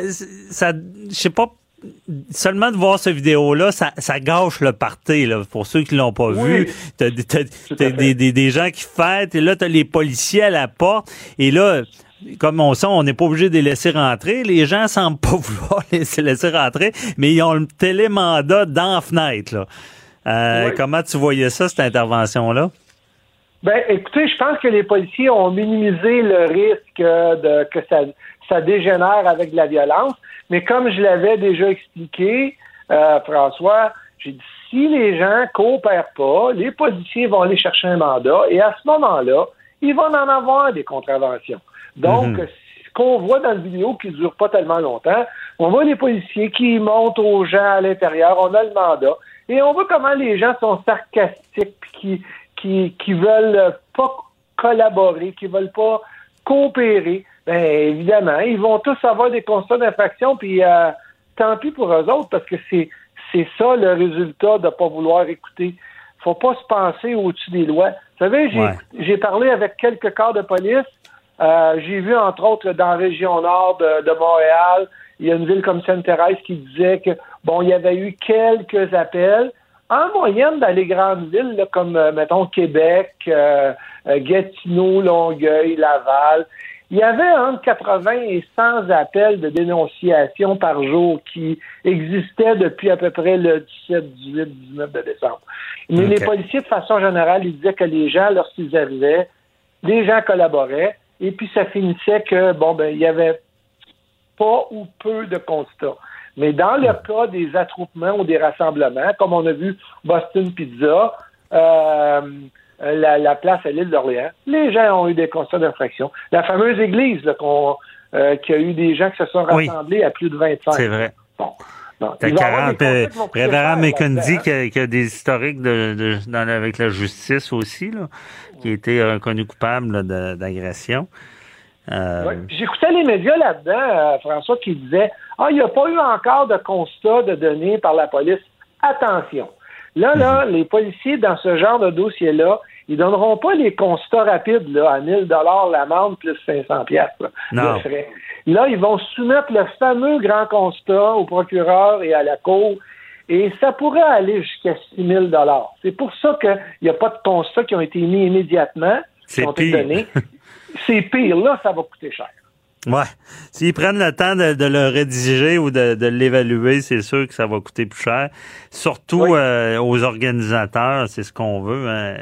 ça, je sais pas, seulement de voir cette vidéo-là, ça, ça gâche le party. Là. Pour ceux qui l'ont pas Oui. vu, t'as, t'as- des, des, des gens qui fêtent, et là, t'as les policiers à la porte, et là... Comme on sait, on n'est pas obligé de les laisser rentrer. Les gens semblent pas vouloir les laisser rentrer, mais ils ont le télémandat dans la fenêtre. Là. Euh, Oui. Comment tu voyais ça, cette intervention-là? Ben, écoutez, je pense que les policiers ont minimisé le risque euh, de que ça, ça dégénère avec de la violence. Mais comme je l'avais déjà expliqué, euh, François, j'ai dit si les gens coopèrent pas, les policiers vont aller chercher un mandat et à ce moment-là, ils vont en avoir des contraventions. Donc, Mhm. ce qu'on voit dans la vidéo qui ne dure pas tellement longtemps, on voit les policiers qui montrent aux gens à l'intérieur, on a le mandat, et on voit comment les gens sont sarcastiques, puis qui, qui, qui veulent pas collaborer, qui veulent pas coopérer. Ben évidemment, ils vont tous avoir des constats d'infraction, puis euh, tant pis pour eux autres, parce que c'est c'est ça le résultat de pas vouloir écouter. Faut pas se penser au-dessus des lois. Vous savez, j'ai Ouais. j'ai parlé avec quelques corps de police. Euh, j'ai vu, entre autres, dans la région nord de, de Montréal, il y a une ville comme Sainte-Thérèse qui disait que, bon, il y avait eu quelques appels. En moyenne, dans les grandes villes, là, comme, euh, mettons, Québec, euh, euh, Gatineau, Longueuil, Laval, il y avait entre 80 et 100 appels de dénonciation par jour qui existaient depuis à peu près le 17, 18, 19 de décembre. Mais les policiers, de façon générale, ils disaient que les gens, lorsqu'ils arrivaient, les gens collaboraient, et puis ça finissait que, bon, ben, il y avait pas ou peu de constats. Mais dans le cas des attroupements ou des rassemblements, comme on a vu Boston Pizza, euh, la, la place à l'île d'Orléans, les gens ont eu des constats d'infraction. La fameuse église, là, qu'on, euh, qui a eu des gens qui se sont Oui. rassemblés à plus de 25. C'est vrai. Bon. Bon. T'as Il va y avoir 40, des constats euh, Révérend Mécondi là-dedans, qui, a- qui a des historiques de, de- dans- avec la justice aussi, là, qui a été reconnu coupable là, de- d'agression. Euh, Ouais. J'écoutais les médias là-dedans, euh, François, qui disaient Ah, il n'y a pas eu encore de constat de données par la police. Attention. Là, là, les policiers, dans ce genre de dossier-là, ils donneront pas les constats rapides là, à 1000 l'amende plus 500 pièces frais. Là, ils vont soumettre le fameux grand constat au procureur et à la cour. Et ça pourrait aller jusqu'à 6 000 C'est pour ça qu'il n'y a pas de constats qui ont été mis immédiatement, qui ont été donnés. C'est pire. Là, ça va coûter cher. Ouais. S'ils prennent le temps de, de le rédiger ou de, de l'évaluer, c'est sûr que ça va coûter plus cher. Surtout Oui. euh, aux organisateurs, c'est ce qu'on veut. hein.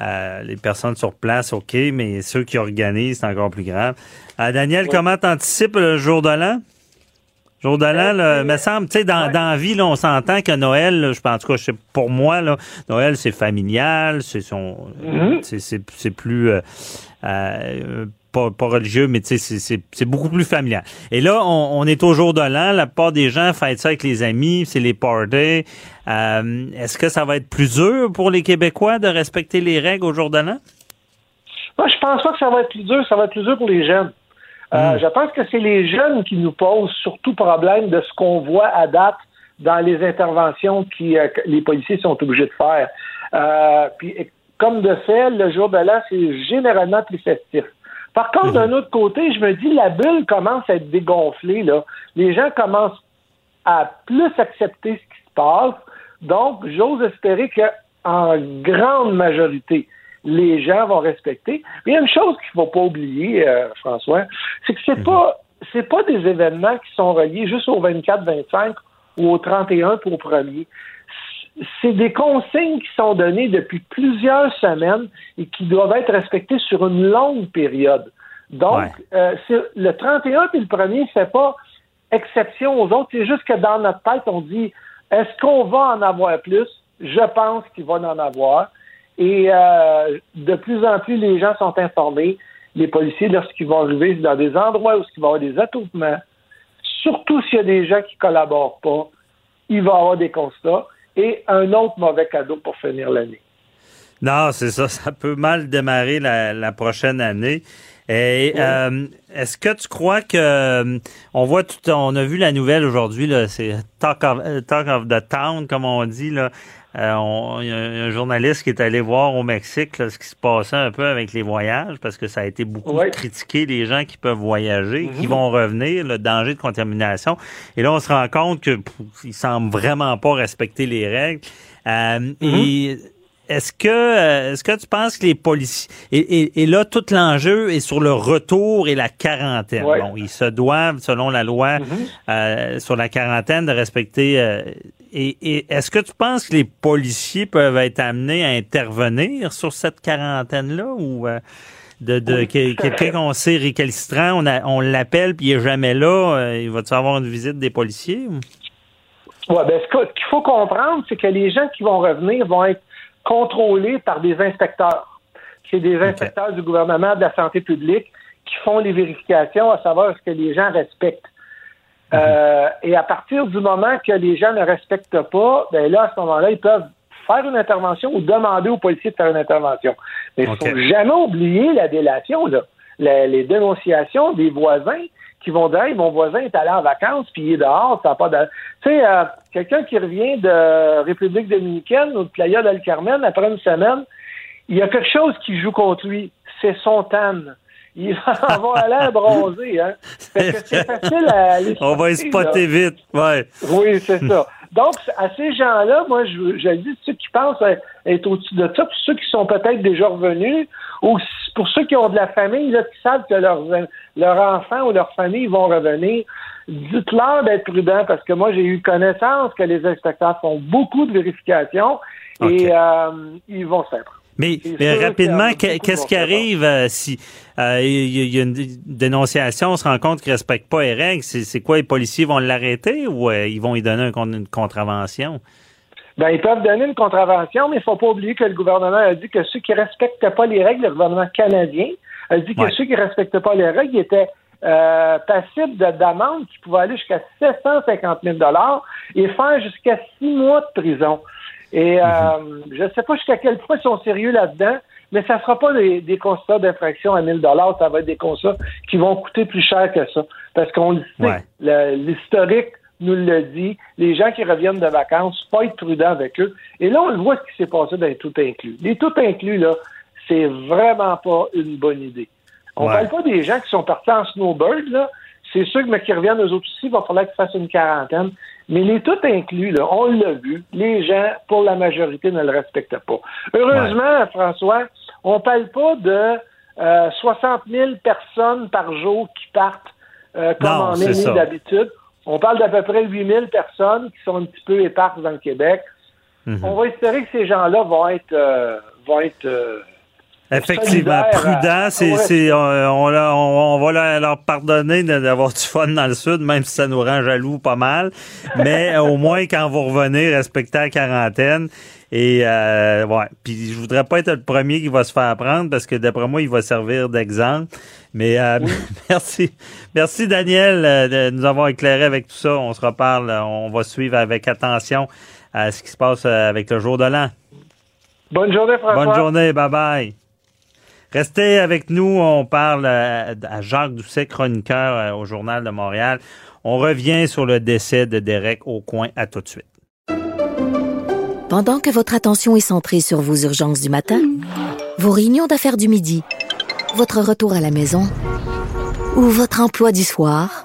euh, les personnes sur place, OK, mais ceux qui organisent, c'est encore plus grave. Euh, Daniel, comment t'anticipes le jour de l'an? Jour de l'an, là, me semble, tu sais, dans, dans la vie, là, on s'entend que Noël, là, je pense, en tout cas, pour moi, là, Noël, c'est familial, c'est son, c'est- c'est c'est plus, euh, euh, pas, pas religieux, mais tu sais, c'est- beaucoup plus familial. Et là, on, on est au jour de l'an, la plupart des gens fêtent ça avec les amis, c'est les parties. Euh, Est-ce que ça va être plus dur pour les Québécois de respecter les règles au jour de l'an? Moi, je pense pas que ça va être plus dur. Ça va être plus dur pour les jeunes. Euh, Je pense que c'est les jeunes qui nous posent surtout problème de ce qu'on voit à date dans les interventions qui, euh, que les policiers sont obligés de faire. Euh, puis, comme de fait, le jour de l'an, c'est généralement plus festif. Par contre, d'un autre côté, je me dis, la bulle commence à être dégonflée. Là. Les gens commencent à plus accepter ce qui se passe. Donc, j'ose espérer que en grande majorité, les gens vont respecter. Mais il y a une chose qu'il ne faut pas oublier, euh, François, c'est que c'est pas c'est pas des événements qui sont reliés juste au 24-25 ou au 31 pour premier. C'est des consignes qui sont données depuis plusieurs semaines et qui doivent être respectées sur une longue période. Donc, Ouais. euh, c'est- le 31 puis le premier ne fait pas exception aux autres. C'est juste que dans notre tête, on dit est-ce qu'on va en avoir plus? Je pense qu'il va en avoir. Et euh, de plus en plus, les gens sont informés. Les policiers, lorsqu'ils vont arriver dans des endroits où il va y avoir des attroupements, surtout s'il y a des gens qui collaborent pas, il va y avoir des constats et un autre mauvais cadeau pour finir l'année. Non, c'est ça. Ça peut mal démarrer la, la prochaine année. Et euh, est-ce que tu crois que euh, on voit tout, on a vu la nouvelle aujourd'hui là, c'est talk of, euh, talk of the town comme on dit là. Euh, on- Il y a un journaliste qui est allé voir au Mexique là, ce qui se passait un peu avec les voyages parce que ça a été beaucoup Ouais. critiqué les gens qui peuvent voyager, qui Mhm. vont revenir, le danger de contamination. Et là, on se rend compte que pff, ils semblent vraiment pas respecter les règles. Euh, Et est-ce que euh, est-ce que tu penses que les policiers et, et, et là tout l'enjeu est sur le retour et la quarantaine. Ouais. Bon, ils se doivent selon la loi euh, sur la quarantaine de respecter. euh, et et est-ce que tu penses que les policiers peuvent être amenés à intervenir sur cette quarantaine là ou euh, de, de que- quelqu'un qu'on sait récalcitrant, on, a- on l'appelle puis il est jamais là, euh, il va-tu avoir une visite des policiers? ou? Ouais, ben, ce qu'il faut comprendre, c'est que les gens qui vont revenir vont être contrôlés par des inspecteurs. C'est des inspecteurs du gouvernement de la santé publique qui font les vérifications à savoir ce que les gens respectent. Euh, et à partir du moment que les gens ne respectent pas, ben là, à ce moment-là, ils peuvent faire une intervention ou demander aux policiers de faire une intervention. Mais il ne faut jamais oublier la délation, là. La- les dénonciations des voisins qui vont dire Hey, mon voisin est allé en vacances puis il est dehors, ça n'a pas de. Tu sais, euh, quelqu'un qui revient de République dominicaine ou de Playa del Carmen après une semaine, il y a quelque chose qui joue contre lui, c'est son tan. Il va avoir l'air bronzé, hein. Fait que c'est facile à aller On va y spotter, là. vite. Ouais. Oui, c'est ça. Donc, à ces gens-là, moi, je, je dis, ceux qui pensent être au-dessus de ça, puis ceux qui sont peut-être déjà revenus, ou pour ceux qui ont de la famille, là, qui savent que leurs leurs enfants ou leur famille vont revenir, dites-leur d'être prudents, parce que moi, j'ai eu connaissance que les inspecteurs font beaucoup de vérifications et euh, ils vont se faire. Mais, C'est mais sûr rapidement, qu'il qu'est-ce qui arrive euh, si euh, il y, a- il y a une dénonciation, on se rend compte qu'ils ne respectent pas les règles? C'est quoi, les policiers vont l'arrêter ou euh, ils vont lui donner un une contravention? Ben, ils peuvent donner une contravention, mais il ne faut pas oublier que le gouvernement a dit que ceux qui ne respectent pas les règles, le gouvernement canadien a dit que Ouais. ceux qui ne respectent pas les règles étaient euh, passibles de- d'amende qui pouvaient aller jusqu'à 750 000 et faire jusqu'à six mois de prison. Et euh, je ne sais pas jusqu'à quel point ils sont sérieux là-dedans, mais ça ne sera pas des, des constats d'infraction à 1000 ça va être des constats qui vont coûter plus cher que ça. Parce qu'on le sait, Ouais. l'historique nous le dit, les gens qui reviennent de vacances, pas être prudent avec eux. Et là, on le voit ce qui s'est passé dans les tout inclus. Les tout inclus, là, c'est vraiment pas une bonne idée. On Ouais. parle pas des gens qui sont partis en snowbird, là. C'est sûr que mais qui reviennent eux autres aussi, il va falloir qu'ils fassent une quarantaine. Mais les tout inclus, là, on l'a vu, les gens, pour la majorité, ne le respectent pas. Heureusement, François, on parle pas de euh, 60 000 personnes par jour qui partent euh, comme Non, en année d'habitude. On parle d'à peu près 8 000 personnes qui sont un petit peu éparses dans le Québec. Mhm. On va espérer que ces gens-là vont être, euh, vont être euh, Effectivement, prudent, c'est, Ouais. c'est, euh, on, on, on va leur, pardonner d'avoir du fun dans le sud, même si ça nous rend jaloux pas mal. Mais euh, au moins, quand vous revenez, respectez la quarantaine. Et euh, ouais, puis je voudrais pas être le premier qui va se faire prendre parce que d'après moi, il va servir d'exemple. Mais euh, merci, merci Daniel euh, de nous avoir éclairé avec tout ça. On se reparle, on va suivre avec attention à ce qui se passe avec le jour de l'an. Bonne journée, François. Bonne journée, bye bye. Restez avec nous, on parle à Jacques Doucet, chroniqueur euh, au Journal de Montréal. On revient sur le décès de Derek Aucoin. À tout de suite. Pendant que votre attention est centrée sur vos urgences du matin, vos réunions d'affaires du midi, votre retour à la maison ou votre emploi du soir,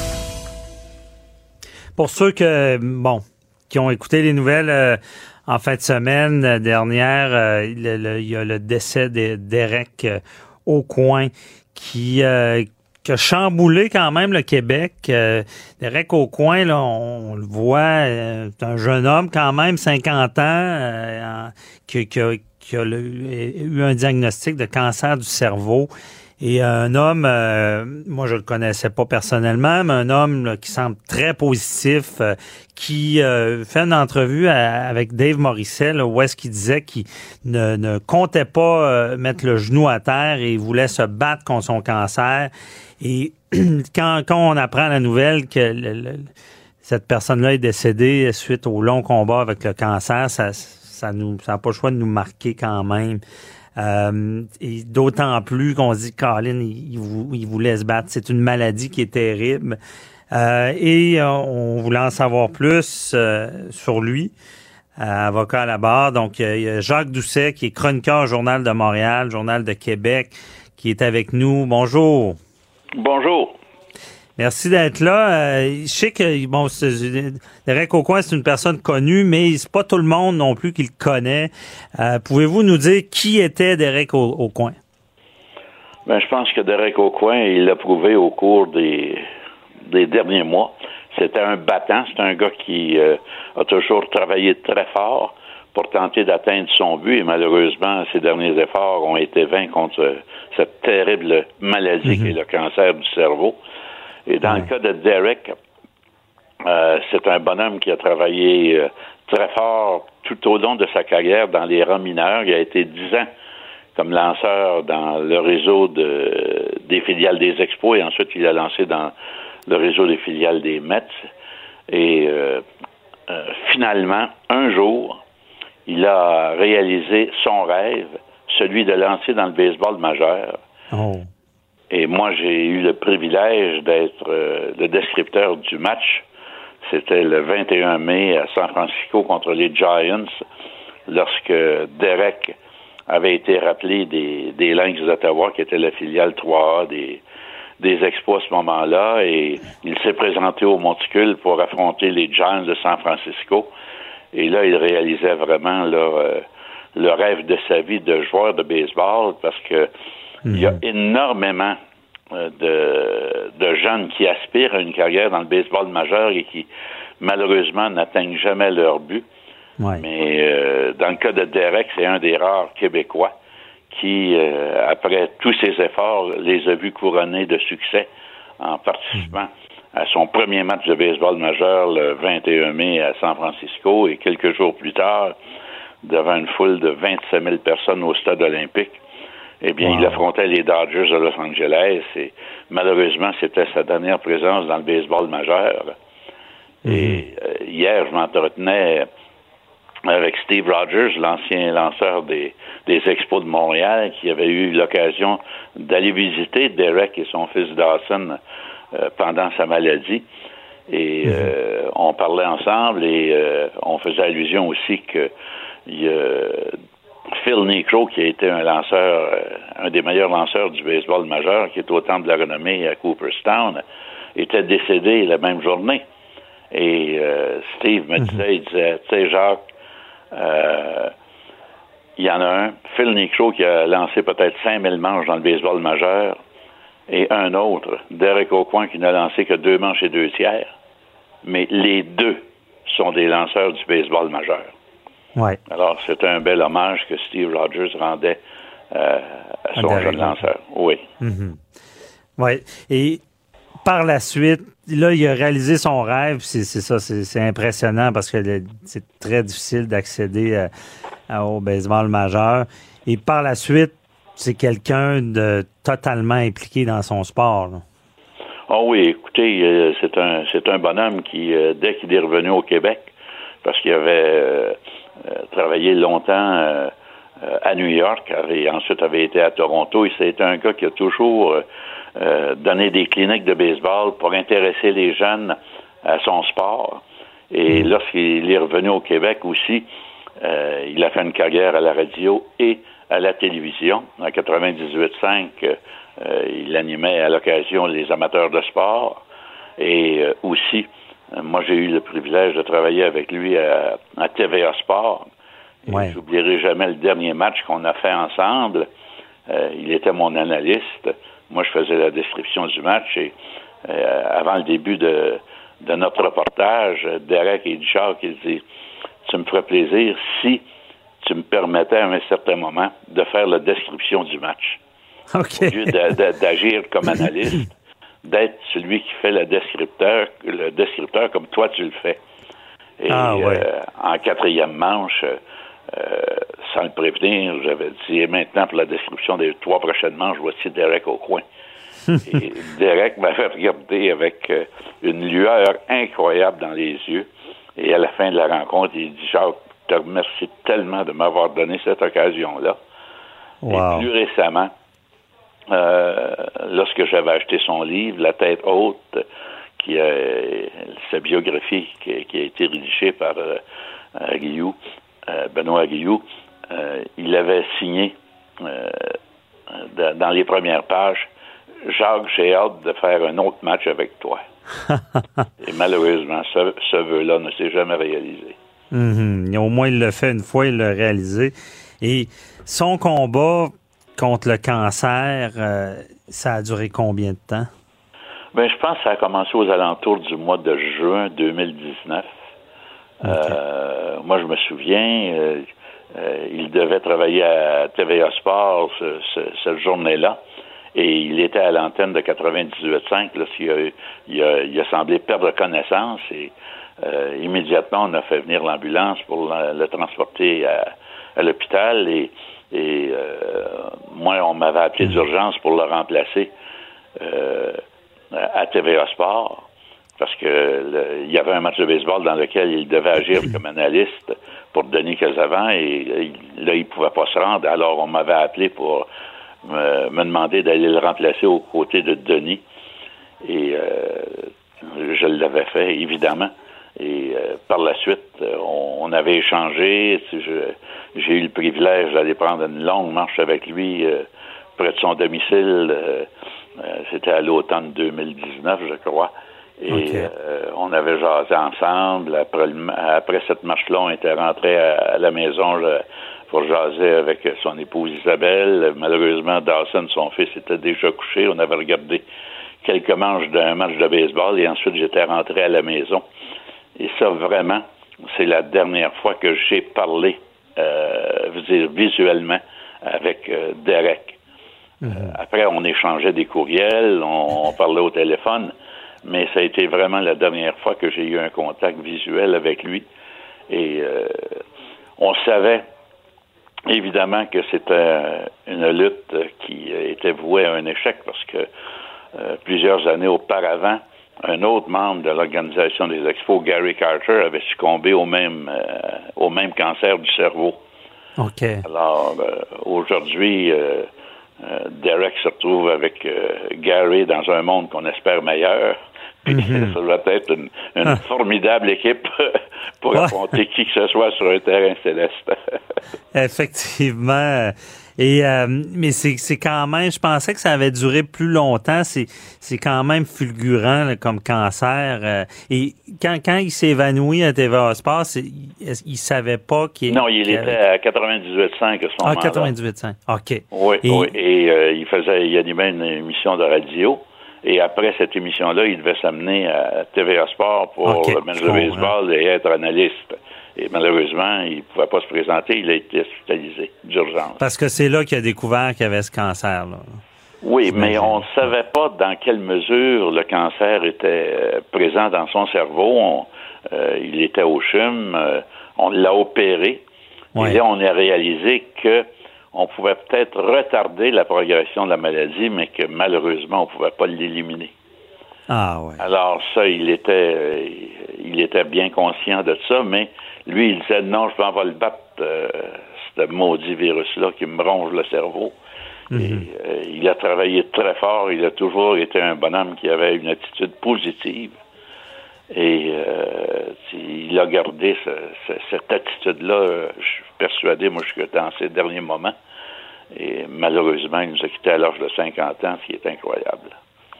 Pour ceux que, bon, qui ont écouté les nouvelles euh, en fin de semaine euh, dernière, euh, il y a le décès de- d'Éric euh, Aucoin qui, euh, qui a chamboulé quand même le Québec. Euh, Derek Aucoin, là, on, le voit, euh, c'est un jeune homme quand même, 50 ans, euh, qui, qui a, qui a eu un diagnostic de cancer du cerveau. Et un homme, euh, moi je le connaissais pas personnellement, mais un homme là, qui semble très positif, euh, qui euh, fait une entrevue avec Dave Morissette, là, où est-ce qu'il disait qu'il ne, ne comptait pas euh, mettre le genou à terre et voulait se battre contre son cancer. Et quand, quand on apprend la nouvelle que le- le- cette personne-là est décédée suite au long combat avec le cancer, ça ça nous ça n'a pas le choix de nous marquer quand même. Euh, et d'autant plus qu'on se dit Colin, il, il vou- il voulait se battre. C'est une maladie qui est terrible. Euh, et euh, on voulait en savoir plus euh, sur lui, avocat à la barre. Donc, il y a Jacques Doucet, qui est chroniqueur au Journal de Montréal, Journal de Québec, qui est avec nous. Bonjour. Bonjour. Merci d'être là. Euh, je sais que bon, Derek Aucoin, c'est une personne connue, mais c'est pas tout le monde non plus qui le connaît. Euh, Pouvez-vous nous dire qui était Derek Au- Aucoin? Ben, je pense que Derek Aucoin, il l'a prouvé au cours des, des derniers mois. C'était un battant, c'est un gars qui euh, a toujours travaillé très fort pour tenter d'atteindre son but et malheureusement, ses derniers efforts ont été vains contre cette terrible maladie qui est le cancer du cerveau. Et dans le cas de Derek, euh, c'est un bonhomme qui a travaillé euh, très fort tout au long de sa carrière dans les rangs mineurs. Il a été dix ans comme lanceur dans le réseau de, des filiales des Expos et ensuite il a lancé dans le réseau des filiales des Mets. Et euh, euh, finalement, un jour, il a réalisé son rêve, celui de lancer dans le baseball majeur. Oh. Et moi, j'ai eu le privilège d'être euh, le descripteur du match. C'était le 21 mai à San Francisco contre les Giants, lorsque Derek avait été rappelé des, des Lynx d'Ottawa, qui était la filiale 3A des, des Expos à ce moment-là, et il s'est présenté au Monticule pour affronter les Giants de San Francisco. Et là, il réalisait vraiment là, euh, le rêve de sa vie de joueur de baseball, parce que il y a énormément euh, de, de jeunes qui aspirent à une carrière dans le baseball majeur et qui, malheureusement, n'atteignent jamais leur but. Mais euh, dans le cas de Derek, c'est un des rares Québécois qui, euh, après tous ses efforts, les a vus couronnés de succès en participant à son premier match de baseball majeur le 21 mai à San Francisco et quelques jours plus tard, devant une foule de 27 000 personnes au stade olympique. Eh bien, il affrontait les Dodgers de Los Angeles et malheureusement, c'était sa dernière présence dans le baseball majeur. Et euh, hier, je m'entretenais avec Steve Rogers, l'ancien lanceur des, des Expos de Montréal, qui avait eu l'occasion d'aller visiter Derek et son fils Dawson euh, pendant sa maladie. Et euh, on parlait ensemble et euh, on faisait allusion aussi que il, Phil Necro, qui a été un lanceur, euh, un des meilleurs lanceurs du baseball majeur, qui est au temple de la renommée à Cooperstown, était décédé la même journée. Et euh, Steve me disait, il disait, tu sais, Jacques, euh, il y en a un, Phil Necro, qui a lancé peut-être 5000 manches dans le baseball majeur, et un autre, Derek Aucoin, qui n'a lancé que deux manches et deux tiers. Mais les deux sont des lanceurs du baseball majeur. Ouais. Alors, c'est un bel hommage que Steve Rogers rendait euh, à son jeune lanceur. Oui. Mhm. Ouais. Et par la suite, là, il a réalisé son rêve. C'est ça, c'est impressionnant parce que c'est très difficile d'accéder au baseball majeur. Et par la suite, c'est quelqu'un de totalement impliqué dans son sport. là. Oh oui, écoutez, euh, c'est un c'est un bonhomme qui, euh, dès qu'il est revenu au Québec, parce qu'il avait travaillé longtemps euh, euh, à New York et ensuite avait été à Toronto, et c'est un gars qui a toujours euh, euh, donné des cliniques de baseball pour intéresser les jeunes à son sport. Et lorsqu'il est revenu au Québec aussi, euh, il a fait une carrière à la radio et à la télévision. En 98.5, euh, il animait à l'occasion les amateurs de sport. Et euh, aussi, euh, moi, j'ai eu le privilège de travailler avec lui à, à TVA Sport. Ouais. J'oublierai jamais le dernier match qu'on a fait ensemble. Euh, il était mon analyste. Moi, je faisais la description du match et euh, avant le début de, de notre reportage, Derek et Jacques, il dit Tu me ferais plaisir si tu me permettais à un certain moment de faire la description du match. OK. Au lieu d'a- d'a- d'agir comme analyste, d'être celui qui fait le descripteur, le descripteur comme toi tu le fais. Et Ah, ouais. euh, en quatrième manche, euh, sans le prévenir, j'avais dit Et maintenant pour la description des trois prochaines manches, voici Derek au coin. Et Derek m'avait regardé avec euh, une lueur incroyable dans les yeux. Et à la fin de la rencontre, il dit Jacques, je te remercie tellement de m'avoir donné cette occasion-là. Wow. Et plus récemment, euh, lorsque j'avais acheté son livre, La tête haute, qui est sa biographie qui, qui a été rédigée par euh, euh, Guillou, euh, Benoît Guillou, euh, il avait signé dans les premières pages Jacques, j'ai hâte de faire un autre match avec toi. Et malheureusement, ce, ce vœu-là ne s'est jamais réalisé. Mhm. Au moins, il l'a fait une fois, il l'a réalisé. Et son combat contre le cancer, euh, ça a duré combien de temps? Ben, je pense que ça a commencé aux alentours du mois de juin 2019. Euh, moi, je me souviens, euh, il devait travailler à TVA Sport ce, ce- cette journée-là. Et il était à l'antenne de 98.5 lorsqu'il a, il a, il a semblé perdre connaissance. Et immédiatement, on a fait venir l'ambulance pour le transporter à, à l'hôpital. Et, et euh, moi, on m'avait appelé d'urgence pour le remplacer euh, à TVA Sport parce que il y avait un match de baseball dans lequel il devait agir comme analyste pour Denis Casavant et, et là, il pouvait pas se rendre. Alors, on m'avait appelé pour me, me demander d'aller le remplacer aux côtés de Denis. Et euh, je l'avais fait, évidemment. Et euh, par la suite, euh, on, on avait échangé. J'ai eu le privilège d'aller prendre une longue marche avec lui euh, près de son domicile. euh, euh, C'était à l'automne 2019, je crois. Et euh, on avait jasé ensemble. Après, après cette marche-là, on était rentré à, à la maison pour jaser avec son épouse Isabelle. Malheureusement, Dawson, son fils, était déjà couché. On avait regardé quelques manches d'un match de baseball et ensuite j'étais rentré à la maison. Et ça, vraiment, c'est la dernière fois que j'ai parlé, euh, je veux dire, visuellement avec euh, Derek. Euh, après, on échangeait des courriels, on, on parlait au téléphone, mais ça a été vraiment la dernière fois que j'ai eu un contact visuel avec lui. Et euh, on savait évidemment que c'était une lutte qui était vouée à un échec parce que euh, plusieurs années auparavant, un autre membre de l'organisation des expos, Gary Carter, avait succombé au même, euh, au même cancer du cerveau. OK. Alors, euh, aujourd'hui, euh, Derek se retrouve avec Gary dans un monde qu'on espère meilleur, Puis Mhm. ça doit être une, une Ah. formidable équipe pour affronter qui que ce soit sur un terrain céleste. Effectivement. Et euh, mais c'est quand même, je pensais que ça avait duré plus longtemps. C'est c'est quand même fulgurant là, comme cancer. euh. et quand quand il s'est évanoui à TVA Sport, c'est- il, savait pas qu'il non, il était à 98,5 à ce ah moment-là. 98 OK. Oui, Et- oui. Et euh, il faisait, il animait une émission de radio. Et après cette émission-là, il devait s'amener à TVA Sport pour Ok, le match de baseball et être analyste. Et malheureusement, il ne pouvait pas se présenter. Il a été hospitalisé d'urgence. Parce que c'est là qu'il a découvert qu'il avait ce cancer là. Oui, mais on ne savait pas dans quelle mesure le cancer était euh, présent dans son cerveau. On- euh, il était au CHUM. euh, on l'a opéré. Ouais. Et là, on a réalisé que on pouvait peut-être retarder la progression de la maladie, mais que malheureusement, on ne pouvait pas l'éliminer. Ah ouais. Alors ça, il était, euh, il était bien conscient de ça, mais lui, il disait non, je m'en vais le battre, euh, ce maudit virus-là qui me ronge le cerveau. Et, euh, il a travaillé très fort, il a toujours été un bonhomme qui avait une attitude positive. Et il a gardé ce- ce- cette attitude-là, je suis persuadé, moi, jusque dans ses derniers moments. Et malheureusement, il nous a quittés à l'âge de 50 ans, ce qui est incroyable.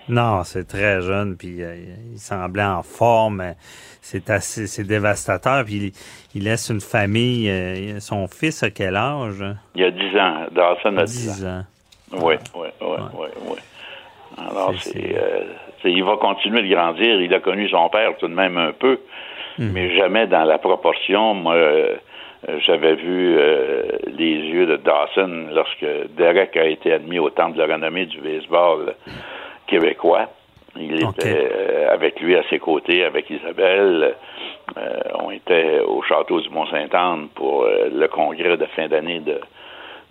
Non, c'est très jeune, puis euh, il semblait en forme. mais C'est assez, c'est dévastateur. Puis il, il laisse une famille. euh, son fils a quel âge? Il y a 10 ans, Dawson a 10 10 ans. Oui, oui, oui, oui. Alors, c'est, euh, c'est- il va continuer de grandir. Il a connu son père tout de même un peu, mais jamais dans la proportion. Moi, j'avais vu euh, les yeux de Dawson lorsque Derek a été admis au temple de la renommée du baseball québécois. Il était euh, avec lui à ses côtés, avec Isabelle. Euh, on était au château du Mont-Saint-Anne pour euh, le congrès de fin d'année de,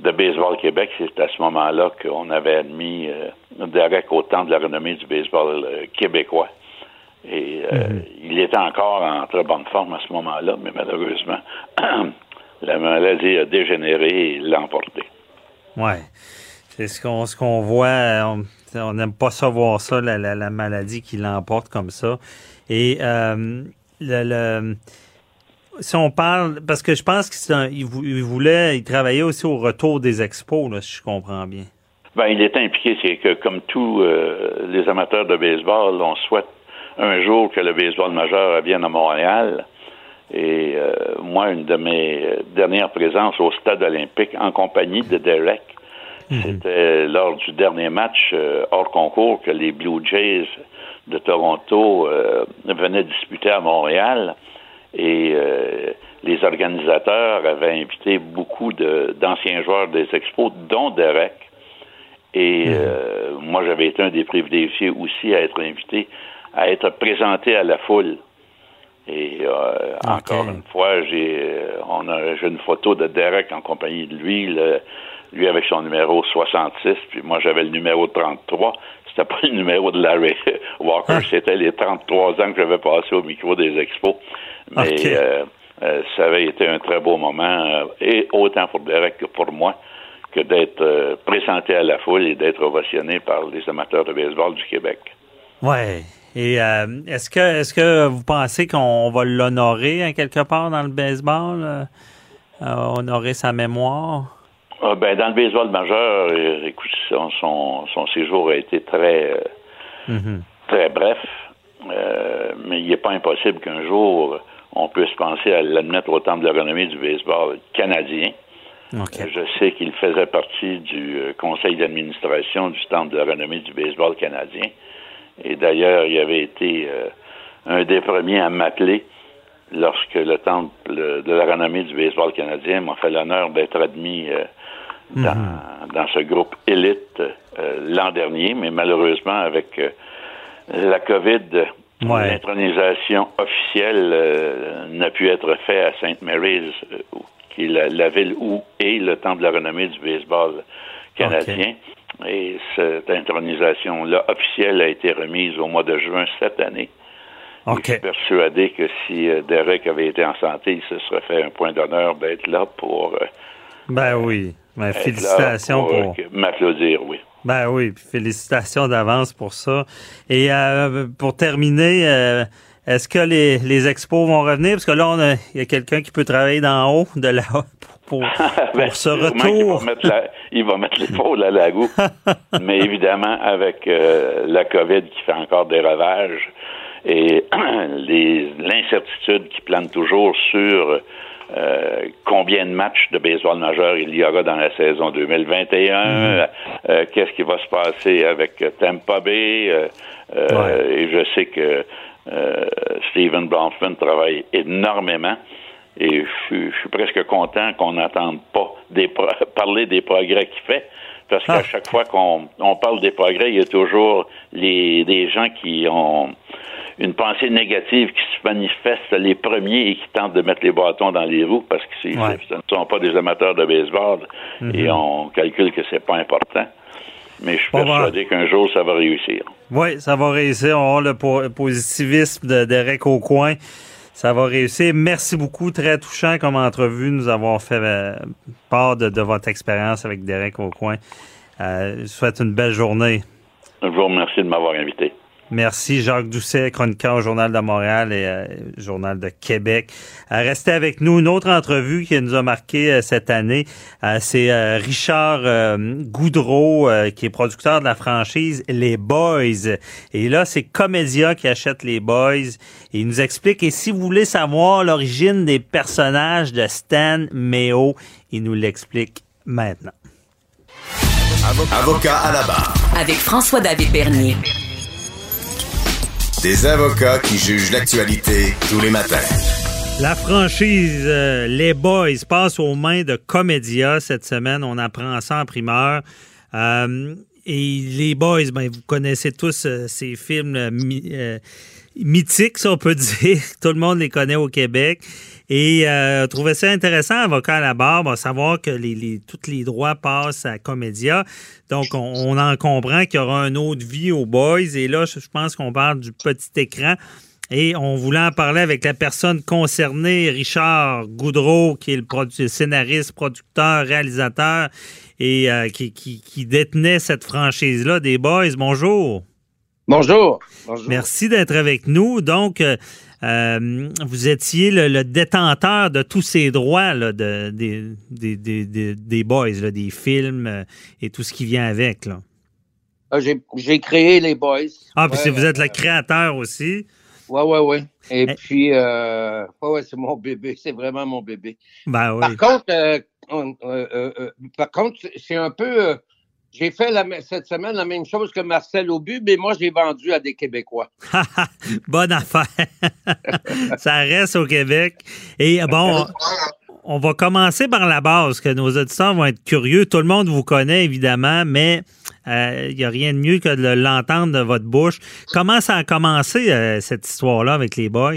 de Baseball Québec. C'est à ce moment-là qu'on avait admis Derek au temps de la renommée du baseball québécois. Et euh, il était encore en très bonne forme à ce moment-là, mais malheureusement, la maladie a dégénéré et l'a emporté. Ouais. C'est ce qu'on ce qu'on voit. On on n'aime pas savoir ça, la, la, la maladie qui l'emporte comme ça. Et euh, le, si on parle, parce que je pense qu'il voulait, il travaillait aussi au retour des expos, si je comprends bien. Ben, il est impliqué, c'est que comme tous euh, les amateurs de baseball, on souhaite un jour que le baseball majeur revienne à Montréal. Et euh, moi, une de mes dernières présences au stade olympique en compagnie de Derek, c'était lors du dernier match euh, hors concours que les Blue Jays de Toronto euh, venaient disputer à Montréal. Et euh, les organisateurs avaient invité beaucoup de- d'anciens joueurs des expos, dont Derek. Et euh, moi, j'avais été un des privilégiés aussi à être invité, à être présenté à la foule. Et euh, encore une fois, j'ai on a j'ai une photo de Derek en compagnie de lui, le- lui avec son numéro 66, puis moi j'avais le numéro 33. C'était pas le numéro de Larry Walker, c'était les 33 ans que j'avais passé au micro des expos. Mais euh, euh, ça avait été un très beau moment, euh, et autant pour Derek que pour moi, que d'être présenté à la foule et d'être ovationné par les amateurs de baseball du Québec. Ouais. Et est-ce que est-ce que vous pensez qu'on va l'honorer hein, quelque part dans le baseball, honorer sa mémoire? Ah, ben, dans le baseball majeur, euh, écoute, son, son, son séjour a été très, euh, Mhm. très bref, Euh, mais il n'est pas impossible qu'un jour on puisse penser à l'admettre au temple de la renommée du baseball canadien. Je sais qu'il faisait partie du conseil d'administration du temple de la renommée du baseball canadien. Et d'ailleurs, il avait été euh, un des premiers à m'appeler lorsque le temple de la renommée du baseball canadien m'a fait l'honneur d'être admis euh, dans, dans ce groupe élite euh, l'an dernier, mais malheureusement avec euh, la COVID, Ouais. l'intronisation officielle euh, n'a pu être faite à St. Mary's, qui est la, la ville où est le temple de la renommée du baseball canadien. Et cette intronisation-là officielle a été remise au mois de juin cette année. Je suis persuadé que si Derek avait été en santé, il se serait fait un point d'honneur d'être là pour, Ben oui. Ben, félicitations pour, euh, pour. m'applaudir, oui. Ben oui, puis félicitations d'avance pour ça. Et euh, pour terminer, euh, est-ce que les, les expos vont revenir? Parce que là, on a- il y a quelqu'un qui peut travailler d'en haut, de là pour, pour, Ben, pour ce retour. va mettre la- il va mettre l'épaule à la goût. Mais évidemment, avec euh, la COVID qui fait encore des ravages et les- l'incertitude qui plane toujours sur euh, combien de matchs de baseball majeur il y aura dans la saison 2021, euh, qu'est-ce qui va se passer avec Tampa Bay, euh, et je sais que Stephen Bronfman travaille énormément. Et je suis, je suis presque content qu'on n'entende pas des pro- parler des progrès qu'il fait. Parce qu'à chaque fois qu'on on parle des progrès, il y a toujours les, des gens qui ont une pensée négative qui se manifeste les premiers et qui tentent de mettre les bâtons dans les roues parce que Ouais. ce ne sont pas des amateurs de baseball Mhm. et on calcule que c'est pas important. Mais je suis On va- persuadé qu'un jour ça va réussir. Oui, ça va réussir. On a le po- positivisme de Derek au coin. Ça va réussir. Merci beaucoup. Très touchant comme entrevue. Nous avons fait euh, part de, de votre expérience avec Derek au coin. Euh, je vous souhaite une belle journée. Je vous remercie de m'avoir invité. Merci Jacques Doucet, chroniqueur au Journal de Montréal et euh, Journal de Québec. Euh, restez avec nous. Une autre entrevue qui nous a marqué euh, cette année, euh, c'est euh, Richard euh, Goudreau, euh, qui est producteur de la franchise Les Boys. Et là, c'est Comédia qui achète Les Boys. Et il nous explique, et si vous voulez savoir l'origine des personnages de Stan Meo, il nous l'explique maintenant. Avocat à la barre. Avec François-David Bernier. Des avocats qui jugent l'actualité tous les matins. La franchise euh, Les Boys passe aux mains de Comédia cette semaine. On apprend ça en primeur. Euh, et Les Boys, ben, vous connaissez tous euh, ces films mythiques, si on peut dire. Tout le monde les connaît au Québec. Et euh, ça intéressant, avocat à la barre, bon, savoir que les, les- tous les droits passent à Comédia. Donc, on, on en comprend qu'il y aura une autre vie aux Boys. Et là, je je pense qu'on parle du petit écran. Et on voulait en parler avec la personne concernée, Richard Goudreau, qui est le produ- scénariste, producteur, réalisateur et euh, qui, qui- qui détenait cette franchise-là des Boys. Bonjour. Bonjour. Bonjour. Merci d'être avec nous. Donc, euh, euh, vous étiez le, le détenteur de tous ces droits là, de, des, des, des, des- des Boys, là, des films euh, et tout ce qui vient avec. Là. Ah, J'ai créé les Boys. Ah, puis Ouais, vous êtes le créateur aussi? Ouais, ouais, ouais. Et Eh. puis, euh, ouais, ouais, c'est mon bébé. C'est vraiment mon bébé. Ben oui. Par contre, on- par contre, c'est un peu. J'ai fait la, cette semaine la même chose que Marcel Aubu, mais moi, j'ai vendu à des Québécois. Bonne affaire. ça reste au Québec. Et bon, on va commencer par la base, que nos auditeurs vont être curieux. Tout le monde vous connaît, évidemment, mais euh, il n'y a rien de mieux que de l'entendre de votre bouche. Comment ça a commencé, euh, cette histoire-là, avec les boys?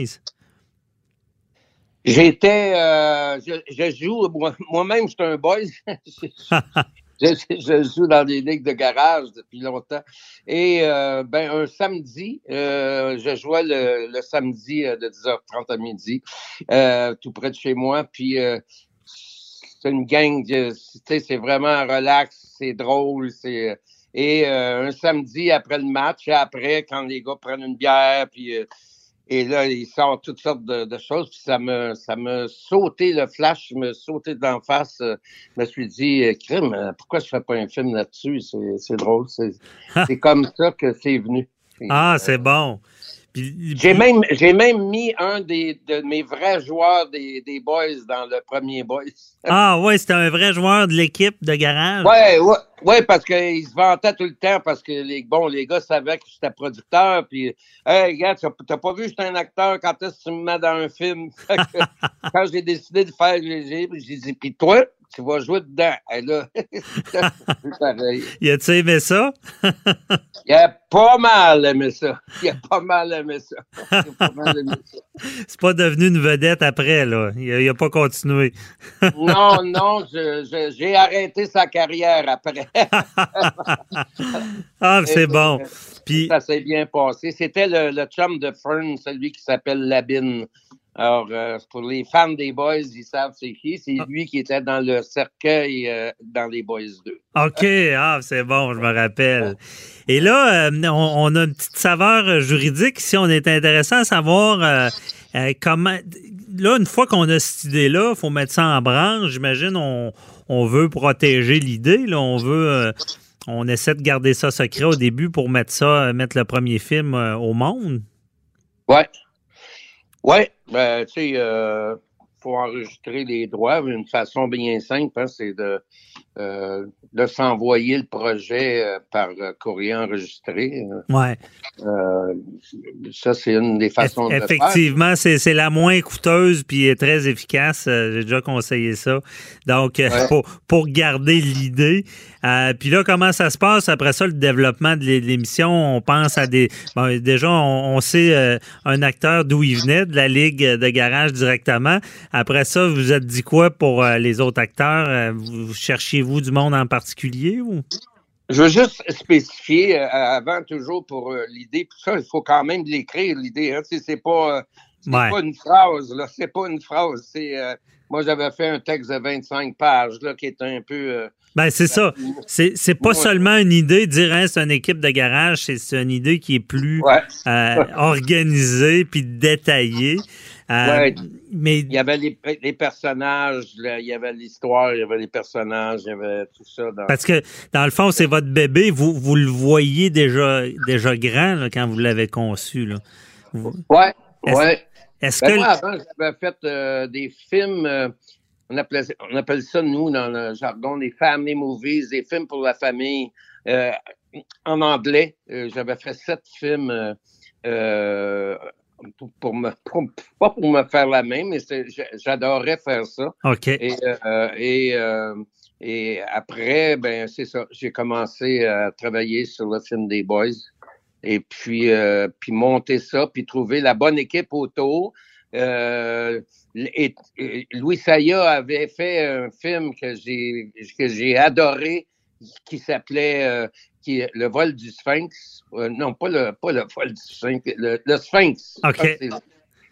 J'étais. euh, je, je joue. moi- Moi-même, je suis un boy. je, je joue dans des ligues de garage depuis longtemps. Et euh, ben, un samedi, euh, je jouais le, le samedi euh, de 10h30 à midi, euh, tout près de chez moi. Puis euh, c'est une gang, c'est vraiment relax, c'est drôle, c'est et euh, un samedi après le match, après quand les gars prennent une bière, puis et là ils sortent toutes sortes de, de choses, puis ça me ça me sauté le flash, me sauté d'en face. euh, je me suis dit, euh, crime, euh, pourquoi je fais pas un film là-dessus? C'est drôle, c'est c'est comme ça que c'est venu. Ah, c'est bon. J'ai même, j'ai même mis un des, de mes vrais joueurs des, des boys dans le premier boys. Ah, ouais, c'était un vrai joueur de l'équipe de garage. Ouais, ouais, ouais, parce qu'il se vantait tout le temps parce que les, bon, les gars savaient que j'étais producteur. Puis, hey, gars, t'as pas vu, j'étais un acteur quand est-ce que tu me mets dans un film? Que, quand j'ai décidé de faire le j'ai dit, puis toi, tu vas jouer dedans. Et là, c'est pareil. Y a-tu aimé ça? Il a pas mal aimé ça. Il a pas mal aimé ça. Il a pas mal aimé ça. C'est pas devenu une vedette après, là. Il a, il a pas continué. Non, non, j'ai arrêté sa carrière après. Ah, c'est bon. Puis, Ça s'est bien passé. C'était le, le chum de Fern, celui qui s'appelle Labine. Alors, euh, pour les fans des Boys, ils savent c'est qui. C'est lui qui était dans le cercueil euh, dans les Boys 2. OK, ah, c'est bon, je me rappelle. Et là, euh, on, on a une petite saveur juridique. Si on est intéressant à savoir comment. Là, une fois qu'on a cette idée-là, il faut mettre ça en branche. J'imagine on, on veut protéger l'idée. Là, on veut. on essaie de garder ça secret au début pour mettre ça, mettre le premier film au monde. Ouais. Ouais, ben, tu sais, euh, faut enregistrer les droits d'une façon bien simple, hein, c'est de, euh, de s'envoyer le projet euh, par euh, courrier enregistré. Ouais. Euh, ça, c'est une des façons de le faire. Effectivement, c'est la moins coûteuse puis très efficace. J'ai déjà conseillé ça. Donc, Ouais. pour, pour garder l'idée. Puis là, comment ça se passe après ça, le développement de l'é- l'émission? On pense à des... bon, déjà, on, on sait un acteur d'où il venait, de la Ligue de garage directement. Après ça, vous êtes dit quoi pour les autres acteurs? Vous, vous cherchiez-vous du monde en particulier? Ou? Je veux juste spécifier euh, avant toujours pour euh, l'idée, puis ça, il faut quand même l'écrire, l'idée. Hein, c'est pas, euh, Ouais. pas une phrase, là. C'est pas une phrase. C'est, moi, j'avais fait un texte de 25 pages, là, qui est un peu. Ben, c'est ça. C'est pas Ouais. seulement une idée, dire hein, c'est une équipe de garage, c'est une idée qui est plus organisée puis détaillée. Euh, Ouais. Mais Il y avait les, les personnages, là, il y avait l'histoire, il y avait les personnages, il y avait tout ça. Dans... parce que dans le fond, c'est votre bébé, vous, vous le voyez déjà, déjà grand là, quand vous l'avez conçu. Là. Vous- Ouais, Est-ce- ouais. Est-ce Ben, que moi, avant, j'avais fait euh, des films, euh, on, appelait, on appelle ça, nous, dans le jargon, des family movies, des films pour la famille. en anglais, j'avais fait sept films pour, pour me, pour- pas pour me faire la main, mais j'adorais faire ça. OK. Et, euh, et, euh, et après, ben c'est ça, j'ai commencé à travailler sur le film des Boys et puis, euh, puis monter ça, puis trouver la bonne équipe autour. Euh, et, et Louis Saya avait fait un film que j'ai que j'ai adoré qui s'appelait euh, qui est Le vol du Sphinx. Euh, non, pas le pas le vol du Sphinx, le, le Sphinx. C'est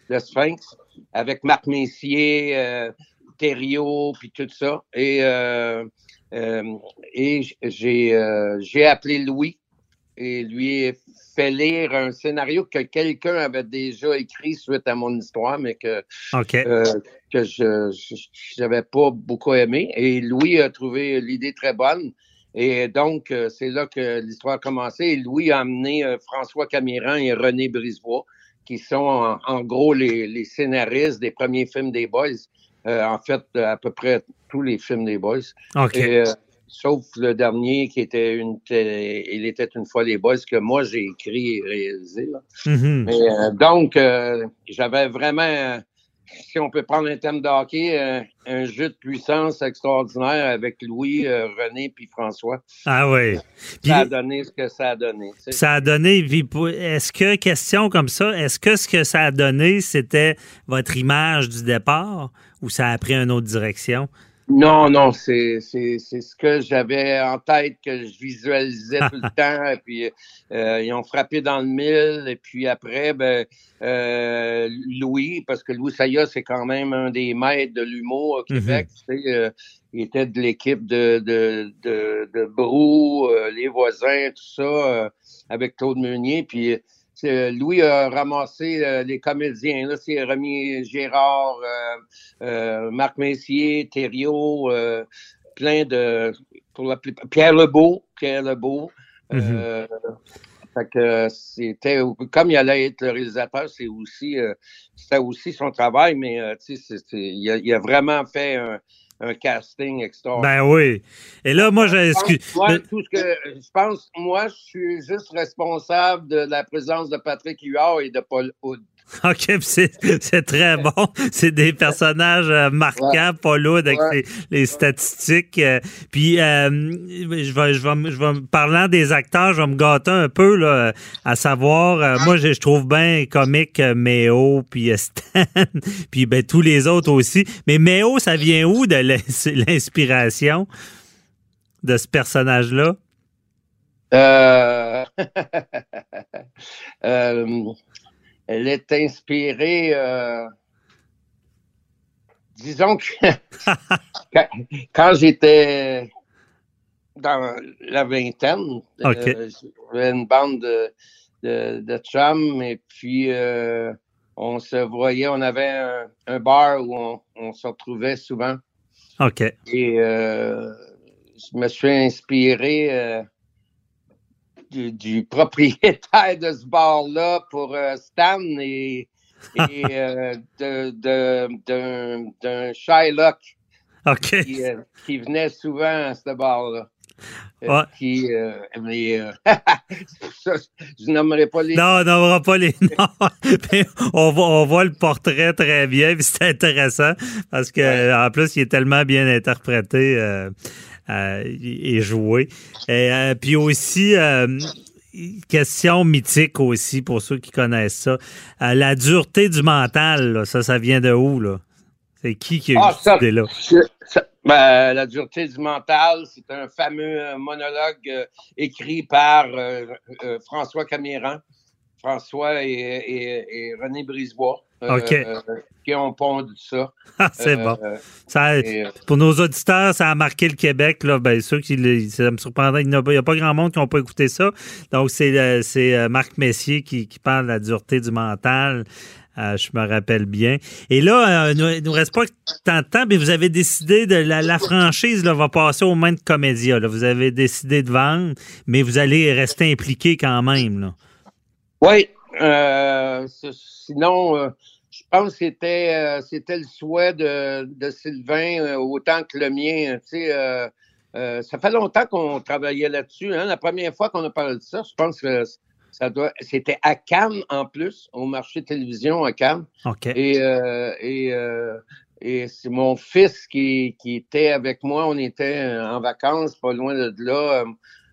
Le Sphinx avec Marc Messier, euh, Thériault, puis tout ça. Et, euh, euh, et j'ai appelé Louis et lui ai fait lire un scénario que quelqu'un avait déjà écrit suite à mon histoire, mais que euh, que je n'avais pas beaucoup aimé. Et Louis a trouvé l'idée très bonne. Et donc, euh, c'est là que l'histoire a commencé. Et Louis a amené euh, François Camiran et René Brisebois, qui sont en, en gros les, les scénaristes des premiers films des Boys. Euh, en fait, à peu près tous les films des Boys. OK. Et, euh, sauf le dernier qui était une il était une fois les Boys que moi j'ai écrit et réalisé. Là. Mhm. Mais, euh, donc, euh, j'avais vraiment, euh, si on peut prendre un thème de hockey, euh, un jeu de puissance extraordinaire avec Louis, euh, René puis François. Ah oui. Ça a donné ce que ça a donné. tu sais. Ça a donné, est-ce que, question comme ça, est-ce que ce que ça a donné, c'était votre image du départ ou ça a pris une autre direction? Non, non, c'est c'est c'est ce que j'avais en tête, que je visualisais tout le temps. Et puis, euh, ils ont frappé dans le mille. Et puis après, ben, euh, Louis, parce que Louis Saya, c'est quand même un des maîtres de l'humour au Québec. tu sais, euh, il était de l'équipe de, de, de, de Brou, euh, les voisins, tout ça, euh, avec Claude Meunier. Puis Louis a ramassé euh, les comédiens. Là, c'est Rémi Gérard, euh, euh, Marc Messier, Thériault, euh, plein de... Pour la Pierre Lebeau, Pierre Lebeau. euh, fait que c'était comme il allait être le réalisateur, c'est aussi euh, c'était aussi son travail, mais euh, tu sais, il a, il a vraiment fait un, un casting extraordinaire. Ben oui. Et là, moi, j'ai. excuse- Moi, tout ce que je pense, moi, je suis juste responsable de la présence de Patrick Huard et de Paul Hood. OK, c'est très bon. C'est des personnages euh, marquants, pas lourds avec Ouais. les, les statistiques. euh, puis, euh, je vais, je vais, je vais, parlant des acteurs, je vais me gâter un peu, là, à savoir, moi, je, je trouve bien comique Méo, puis Stan, puis ben, tous les autres aussi. Mais Méo, ça vient où de l'ins- l'inspiration de ce personnage-là? Euh, euh, elle est inspirée. euh, disons que quand, quand j'étais dans la vingtaine, euh, j'avais une bande de, de, de chums et puis euh, on se voyait, on avait un, un bar où on, on se retrouvait souvent. OK. Et euh, je me suis inspiré euh, du, du propriétaire de ce bar-là pour euh, Stan et, et euh, de- de- d'un Shylock qui, euh, qui venait souvent à ce bar-là. Ouais. Qui, mais, ça, je nommerai pas les Non, on n'aura pas les noms. Mais on, voit, on voit le portrait très bien, c'est intéressant parce que en plus, il est tellement bien interprété et joué. Et, euh, puis aussi, euh, question mythique aussi pour ceux qui connaissent ça. Euh, la dureté du mental, là, ça, ça vient de où, là? C'est qui qui a eu Ah, cette idée-là? je- ça- ben, la dureté du mental, c'est un fameux euh, monologue euh, écrit par euh, euh, François Camiran, François et, et- et René Brisebois, euh, OK. euh, qui ont pondu ça. Ah, c'est Euh, bon. euh, Ça, et, pour nos auditeurs, ça a marqué le Québec. Là. Ben, ceux qui, ça me surprendrait. Il n'y a, pas- a grand monde qui n'a pas écouté ça. Donc, c'est Marc Messier qui, qui parle de la dureté du mental. Euh, je me rappelle bien. Et là, il ne nous reste pas tant de temps, mais vous avez décidé de la, la franchise là, va passer aux mains de Comédia. là. Vous avez décidé de vendre, mais vous allez rester impliqué quand même. Là. Oui, euh, sinon, euh, je pense que c'était euh, c'était le souhait de, de Sylvain euh, autant que le mien. Tu sais, euh, euh, ça fait longtemps qu'on travaillait là-dessus. Hein. La première fois qu'on a parlé de ça, je pense que ça doit c'était à Cannes en plus, au marché télévision à Cannes. OK. Et, euh, et, euh, et c'est mon fils qui, qui était avec moi. On était en vacances, pas loin de là.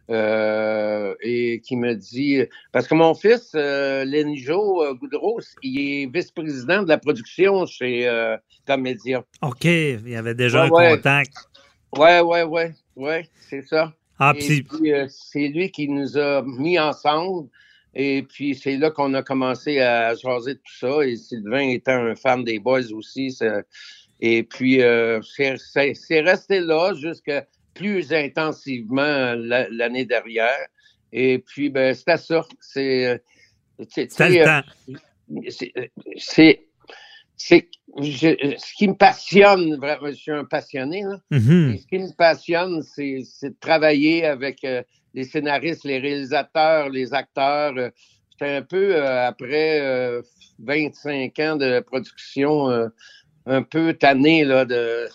Euh, et qui me dit parce que mon fils euh, Lenjo euh, Goudreau, il est vice-président de la production chez euh, Comédia. OK. Il y avait déjà Ouais, un ouais. contact. Ouais, ouais, ouais, ouais, c'est ça. Ah, euh, c'est lui qui nous a mis ensemble. Et puis, c'est là qu'on a commencé à jaser de tout ça. Et Sylvain étant un fan des Boys aussi. ça- Et puis, euh, c'est resté là jusqu'à plus intensivement la- l'année dernière. Et puis, ben, c'était ça. C'est. euh, c'est- C'était euh, c'est- c'est c'est je- ce qui me passionne vraiment je suis un passionné là Mhm. Et ce qui me passionne c'est c'est de travailler avec euh, les scénaristes les réalisateurs les acteurs euh, j'étais un peu euh, après euh, 25 ans de production euh, un peu tanné là de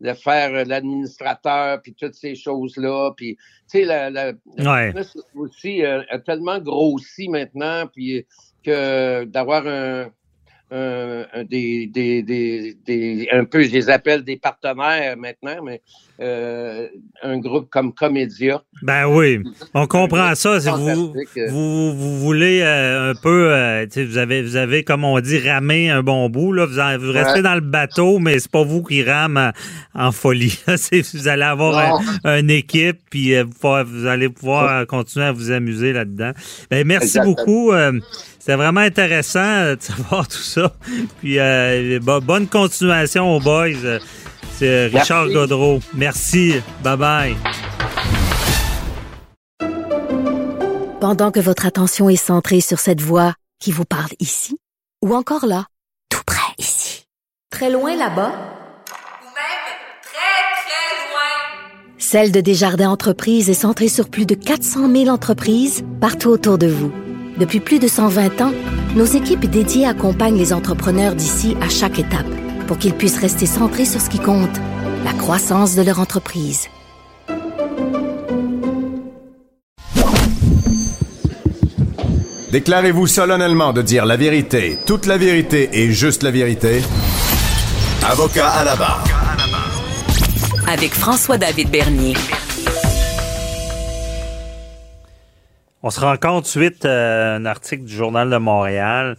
de faire euh, l'administrateur puis toutes ces choses là puis tu sais la, la, Ouais. aussi euh, a tellement grossi maintenant puis que d'avoir un, un- un des, des, des, des- un peu, je les appelle des partenaires maintenant, mais euh, un groupe comme Comédia. Ben oui, on comprend ça. Si vous, euh. vous, vous voulez euh, un peu, euh, vous avez, vous avez, comme on dit, ramé un bon bout. Là. Vous, en- vous restez Ouais. dans le bateau, mais c'est pas vous qui rame en, en folie. Vous allez avoir un- une équipe, puis euh, vous, allez pouvoir euh, continuer à vous amuser là-dedans. Ben, merci Exactement. beaucoup. C'était vraiment intéressant euh, de savoir tout ça. Puis euh, bo- bonne continuation aux boys. Euh, C'est Richard Merci. Godreau. Merci. Bye bye. Pendant que votre attention est centrée sur cette voix qui vous parle ici, ou encore là, tout près ici, très loin là-bas, Ou même très, très loin. Celle de Desjardins Entreprises est centrée sur plus de 400 000 entreprises partout autour de vous. Depuis plus de 120 ans, nos équipes dédiées accompagnent les entrepreneurs d'ici à chaque étape pour qu'ils puissent rester centrés sur ce qui compte, la croissance de leur entreprise. Déclarez-vous solennellement de dire la vérité, toute la vérité et juste la vérité. Avocat à la barre. Avec François-David Bernier. On se rend compte suite à un article du Journal de Montréal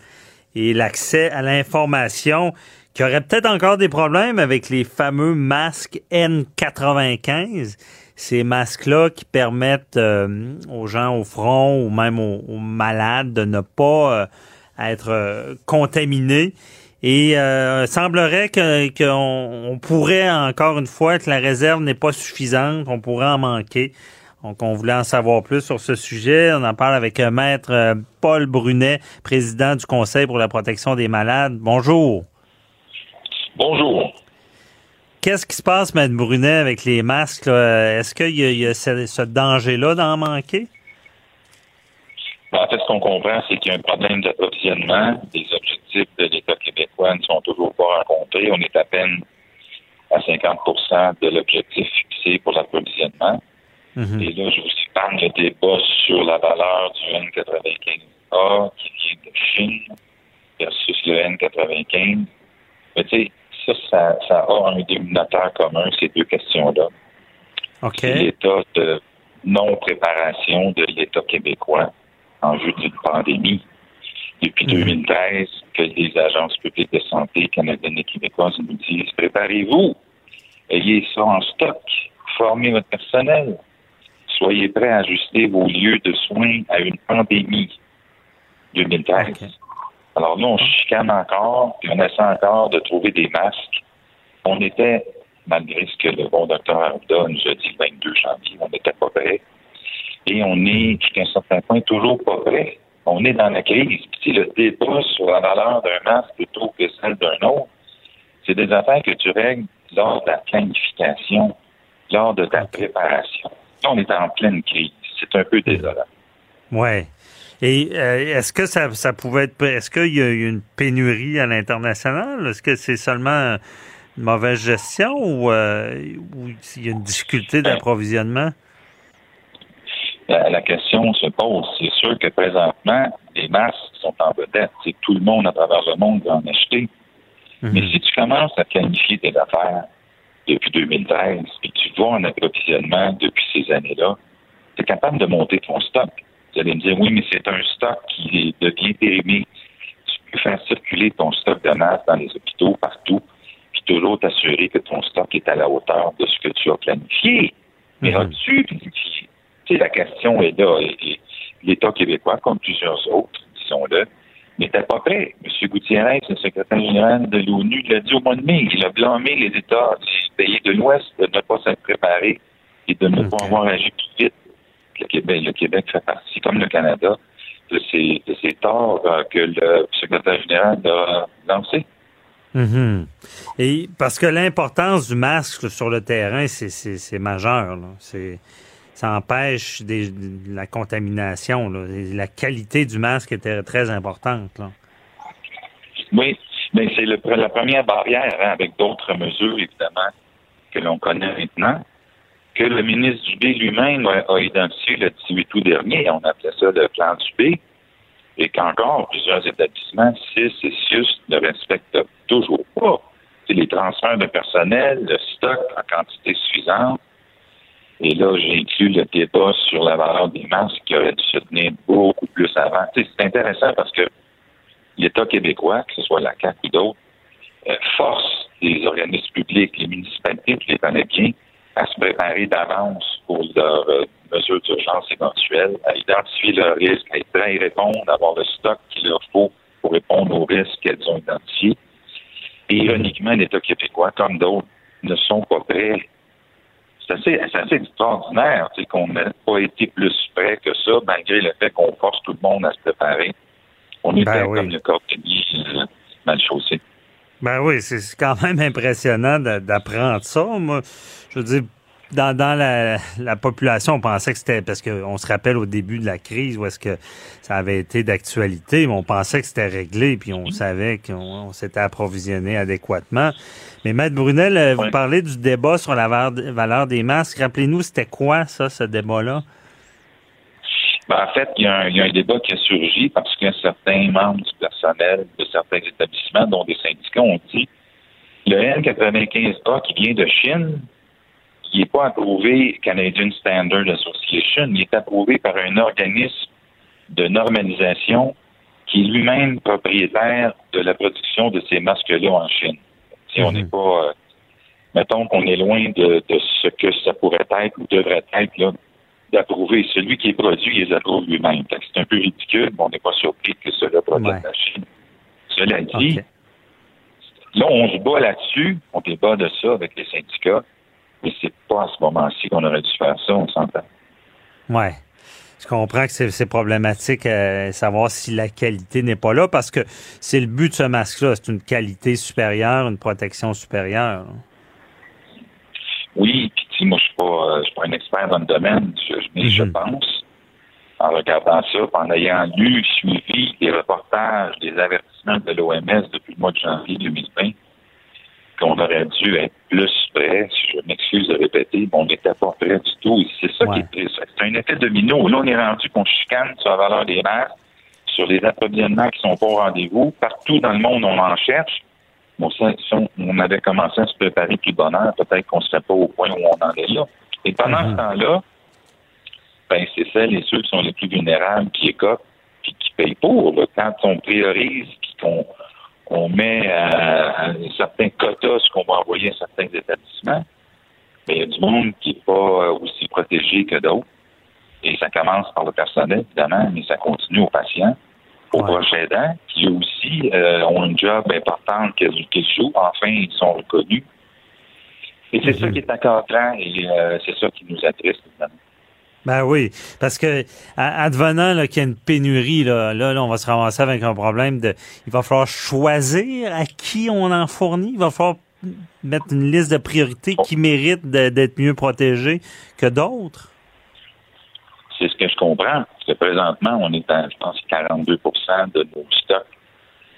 et l'accès à l'information qu'il y aurait peut-être encore des problèmes avec les fameux masques N95. Ces masques-là qui permettent euh, aux gens au front ou même aux, malades de ne pas euh, être euh, contaminés. Et euh, semblerait que qu'on on pourrait encore une fois que la réserve n'est pas suffisante, on pourrait en manquer. Donc, on voulait en savoir plus sur ce sujet. On en parle avec euh, Maître euh, Paul Brunet, président du Conseil pour la protection des malades. Bonjour. Bonjour. Qu'est-ce qui se passe, Maître Brunet, avec les masques? Est-ce qu'il y a, y ce danger-là d'en manquer? Ben, en fait, ce qu'on comprend, c'est qu'il y a un problème d'approvisionnement. Les objectifs de l'État québécois ne sont toujours pas rencontrés. On est à peine à 50% de l'objectif fixé pour l'approvisionnement. Et là, je vous épargne le débat sur la valeur du N95A qui vient de Chine versus le N95. Mais tu sais, ça, ça, ça a un dénominateur commun, ces deux questions-là. OK. C'est l'état de non-préparation de l'État québécois en vue d'une pandémie. Depuis 2013, que les agences publiques de santé canadiennes et québécoises nous disent préparez-vous, ayez ça en stock, formez votre personnel, soyez prêts à ajuster vos lieux de soins à une pandémie. 2013. Alors là, on se chicane encore, puis on essaie encore de trouver des masques. On était, malgré ce que le bon docteur Arruda nous a dit le 22 janvier, on n'était pas prêts. Et on est, jusqu'à un certain point, toujours pas prêt. On est dans la crise. Puis, le débat sur la valeur d'un masque plutôt que celle d'un autre, c'est des affaires que tu règles lors de la planification, lors de ta préparation. On est en pleine crise. C'est un peu désolant. Ouais. Et euh, est-ce que ça, ça pouvait être est-ce qu'il y a eu une pénurie à l'international? Est-ce que c'est seulement une mauvaise gestion ou, euh, ou il y a une difficulté d'approvisionnement? La, la question se pose. C'est sûr que présentement, les masques sont en vedette. C'est tout le monde à travers le monde va en acheter. Mais si tu commences à planifier tes affaires depuis 2013 et tu vois en approvisionnement depuis ces années-là, tu es capable de monter ton stock. Vous allez me dire, oui, mais c'est un stock qui devient périmé. Tu peux faire circuler ton stock de masse dans les hôpitaux partout, puis toujours t'assurer que ton stock est à la hauteur de ce que tu as planifié. Mais as-tu planifié? Tu sais, la question est là. Et, et L'État québécois, comme plusieurs autres, disons-le, n'était pas prêt. M. Gutiérrez, le secrétaire général de l'ONU, l'a dit au mois de mai. Il a blâmé les États des pays de l'Ouest de ne pas s'être préparés et de ne pas avoir agi plus vite. Le Québec, le Québec fait partie, comme le Canada, de ces, de ces torts euh, que le secrétaire général a lancés. Mhm. Et parce que l'importance du masque sur le terrain, c'est- majeur. C'est ça empêche la contamination. La qualité du masque était très importante. Oui, mais c'est le- la première barrière, hein, avec d'autres mesures, évidemment, que l'on connaît maintenant, que le ministre Dubé lui-même a, identifié le 18 août dernier. On appelait ça le plan Dubé. Et qu'encore plusieurs établissements, 6 et 6, ne respectent toujours pas. C'est les transferts de personnel, le stock en quantité suffisante. Et là, j'ai inclus le débat sur la valeur des masques qui aurait dû se tenir beaucoup plus avant. C'est intéressant parce que l'État québécois, que ce soit la CAQ ou d'autres, euh, force les organismes publics, les municipalités, les bien, à se préparer d'avance pour leurs euh, mesures d'urgence éventuelles, à identifier leurs risques, à être prêts à y répondre, à avoir le stock qu'il leur faut pour répondre aux risques qu'elles ont identifiés. Et ironiquement, l'État québécois, comme d'autres, ne sont pas prêts. C'est assez, c'est assez extraordinaire tu sais, qu'on n'ait pas été plus prêt que ça, malgré le fait qu'on force tout le monde à se préparer. On était Ben oui. comme le cordonnier euh, mal chaussé. Ben oui, c'est quand même impressionnant d'a- d'apprendre ça. Moi, je veux dire, dans, dans la, la population, on pensait que c'était parce qu'on se rappelle au début de la crise où est-ce que ça avait été d'actualité, mais on pensait que c'était réglé, puis on savait qu'on on s'était approvisionné adéquatement. Mais Maître Brunel, euh, vous parlez du débat sur la valeur, valeur des masques. Rappelez-nous, c'était quoi ça, ce débat-là? Ben, en fait, il y, a un, il y a un débat qui a surgi parce que certains membres du personnel de certains établissements, dont des syndicats, ont dit le N95A qui vient de Chine, il n'est pas approuvé Canadian Standard Association, il est approuvé par un organisme de normalisation qui est lui-même propriétaire de la production de ces masques-là en Chine. Si on n'est pas, euh, mettons qu'on est loin de, de ce que ça pourrait être ou devrait être là, d'approuver. Celui qui est produit, il les approuve lui-même. C'est un peu ridicule, mais on n'est pas surpris que cela provienne de la Chine. Cela dit, Là, on se bat là-dessus, on débat de ça avec les syndicats, mais c'est pas à ce moment-ci qu'on aurait dû faire ça, on s'entend. Ouais. Je comprends que c'est problématique euh, savoir si la qualité n'est pas là parce que c'est le but de ce masque-là. C'est une qualité supérieure, une protection supérieure. Oui, puis moi, je suis pas, euh, suis pas un expert dans le domaine, mais je mhm. pense, en regardant ça, en ayant lu, suivi les reportages, les avertissements de l'OMS depuis le mois de janvier 2020, qu'on aurait dû être plus prêt. Je m'excuse de répéter, mais on n'était pas prêt du tout. C'est ça qui est. C'est un effet domino. Là, on est rendu qu'on chicane sur la valeur des masques, sur les approvisionnements qui sont pas au rendez-vous. Partout dans le monde, on en cherche. Bon, si on avait commencé à se préparer plus bonheur, peut-être qu'on ne serait pas au point où on en est là. Et pendant ce mhm. temps-là, ben, c'est celles et ceux qui sont les plus vulnérables qui écopent puis qui payent pour. Quand on priorise puis qu'on on met à, un certain quota ce qu'on va envoyer à certains établissements, mais il y a du monde qui n'est pas aussi protégé que d'autres. Et ça commence par le personnel, évidemment, mais ça continue aux patients, aux proches aidants, qui aussi euh, ont un job important qu'ils jouent. Enfin, ils sont reconnus. Et c'est ça mhm. qui est encadrant et euh, c'est ça qui nous attriste, évidemment. Ben oui, parce que advenant qu'il y a une pénurie, là, là, on va se ramasser avec un problème de. Il va falloir choisir à qui on en fournit. Il va falloir mettre une liste de priorités qui méritent d'être mieux protégées que d'autres. C'est ce que je comprends. Parce que présentement, on est à, je pense, 42 de nos stocks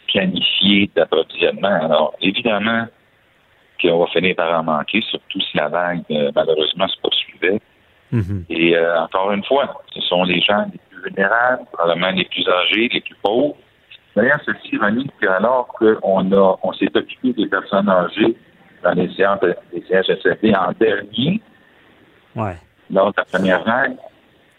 planifiés d'approvisionnement. Alors, évidemment qu'on va finir par en manquer, surtout si la vague, euh, malheureusement, se poursuivait. Mhm. Et euh, encore une fois, ce sont les gens les plus vulnérables, probablement les plus âgés, les plus pauvres. D'ailleurs, c'est ironique qu'alors qu'on a, on s'est occupé des personnes âgées dans les séances des CHSLD en dernier, ouais. lors de la première vague,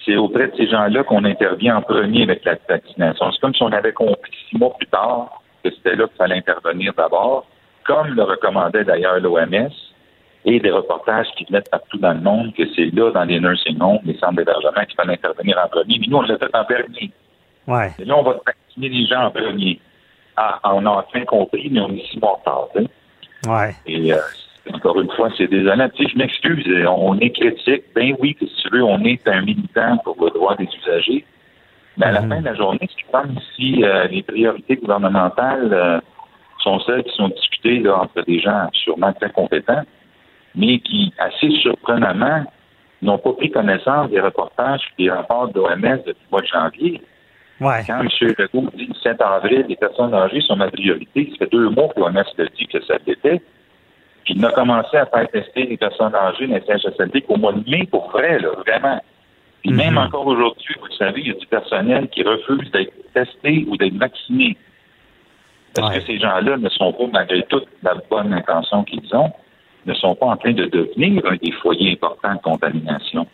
c'est auprès de ces gens-là qu'on intervient en premier avec la vaccination. C'est comme si on avait compris six mois plus tard que c'était là qu'il fallait intervenir d'abord, comme le recommandait d'ailleurs l'OMS et des reportages qui venaient partout dans le monde que c'est là, dans les nursing homes, les centres d'hébergement, qu'il fallait intervenir en premier. Mais nous, on l'a fait en dernier. Ouais. Et là, on va vacciner les gens en premier. Ah, on a enfin compris, mais on est si bon. Hein? Ouais. Et euh, encore une fois, c'est désolant. Tu sais, je m'excuse, on est critique. Ben oui, si tu veux, on est un militant pour le droit des usagers. Mais à la mhm. fin de la journée, je pense si euh, les priorités gouvernementales euh, sont celles qui sont discutées là, entre des gens sûrement très compétents, mais qui, assez surprenamment, n'ont pas pris connaissance des reportages et des rapports de l'OMS depuis le mois de janvier. Ouais. Quand M. Legault dit le 7 avril, les personnes âgées sont ma priorité, ça fait deux mois que l'OMS a dit que ça l'était. Puis il a commencé à faire tester les personnes âgées dans les CHSLD qu'au mois de mai pour vrai, là, vraiment. Puis même mhm. encore aujourd'hui, vous savez, il y a du personnel qui refuse d'être testé ou d'être vacciné. Parce que ces gens-là ne sont pas, malgré toute la bonne intention qu'ils ont, ne sont pas en train de devenir un des foyers importants de contamination.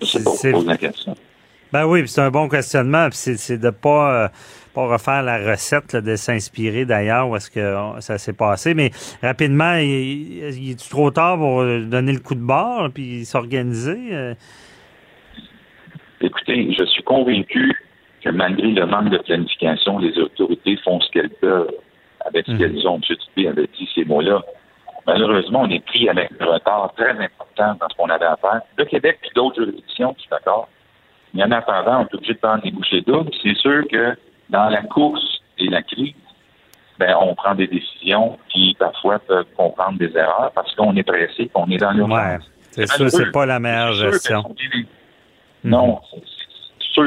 C'est pour poser la question. Ben oui, c'est un bon questionnement. C'est de ne pas, euh, pas refaire la recette, de s'inspirer d'ailleurs où est-ce que ça s'est passé. Mais rapidement, il, est trop tard pour donner le coup de barre puis s'organiser? Euh? Écoutez, je suis convaincu que malgré le manque de planification, les autorités font ce qu'elles peuvent avec ce mhm. qu'elles ont. M. Dupé avait dit ces mots-là. Malheureusement, on est pris avec un retard très important dans ce qu'on avait à faire. Le Québec puis d'autres juridictions, je suis d'accord. Mais en attendant, on est obligé de prendre des bouchées doubles. C'est sûr que dans la course et la crise, ben, on prend des décisions qui parfois peuvent comprendre des erreurs parce qu'on est pressé, qu'on est dans l'urgence. Ouais, c'est sûr, c'est pas la meilleure gestion. Non,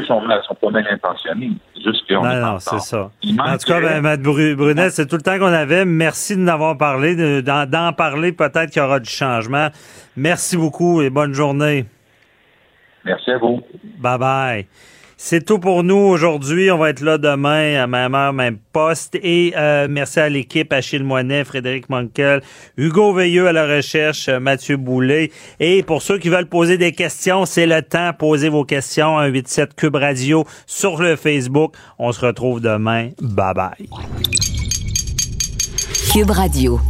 qui sont pas mal intentionnés. Juste qu'on non, non, c'est ça. En tout cas, ben, Mme Brunet, c'est tout le temps qu'on avait. Merci de nous avoir parlé, d'en parler. Peut-être qu'il y aura du changement. Merci beaucoup et bonne journée. Merci à vous. Bye bye. C'est tout pour nous aujourd'hui. On va être là demain à même heure, même poste. Et euh, merci à l'équipe, Achille Moinet, Frédéric Monkel, Hugo Veilleux à la recherche, euh, Mathieu Boulet. Et pour ceux qui veulent poser des questions, c'est le temps. Posez vos questions. 187 Cube Radio sur le Facebook. On se retrouve demain. Bye bye. Cube Radio.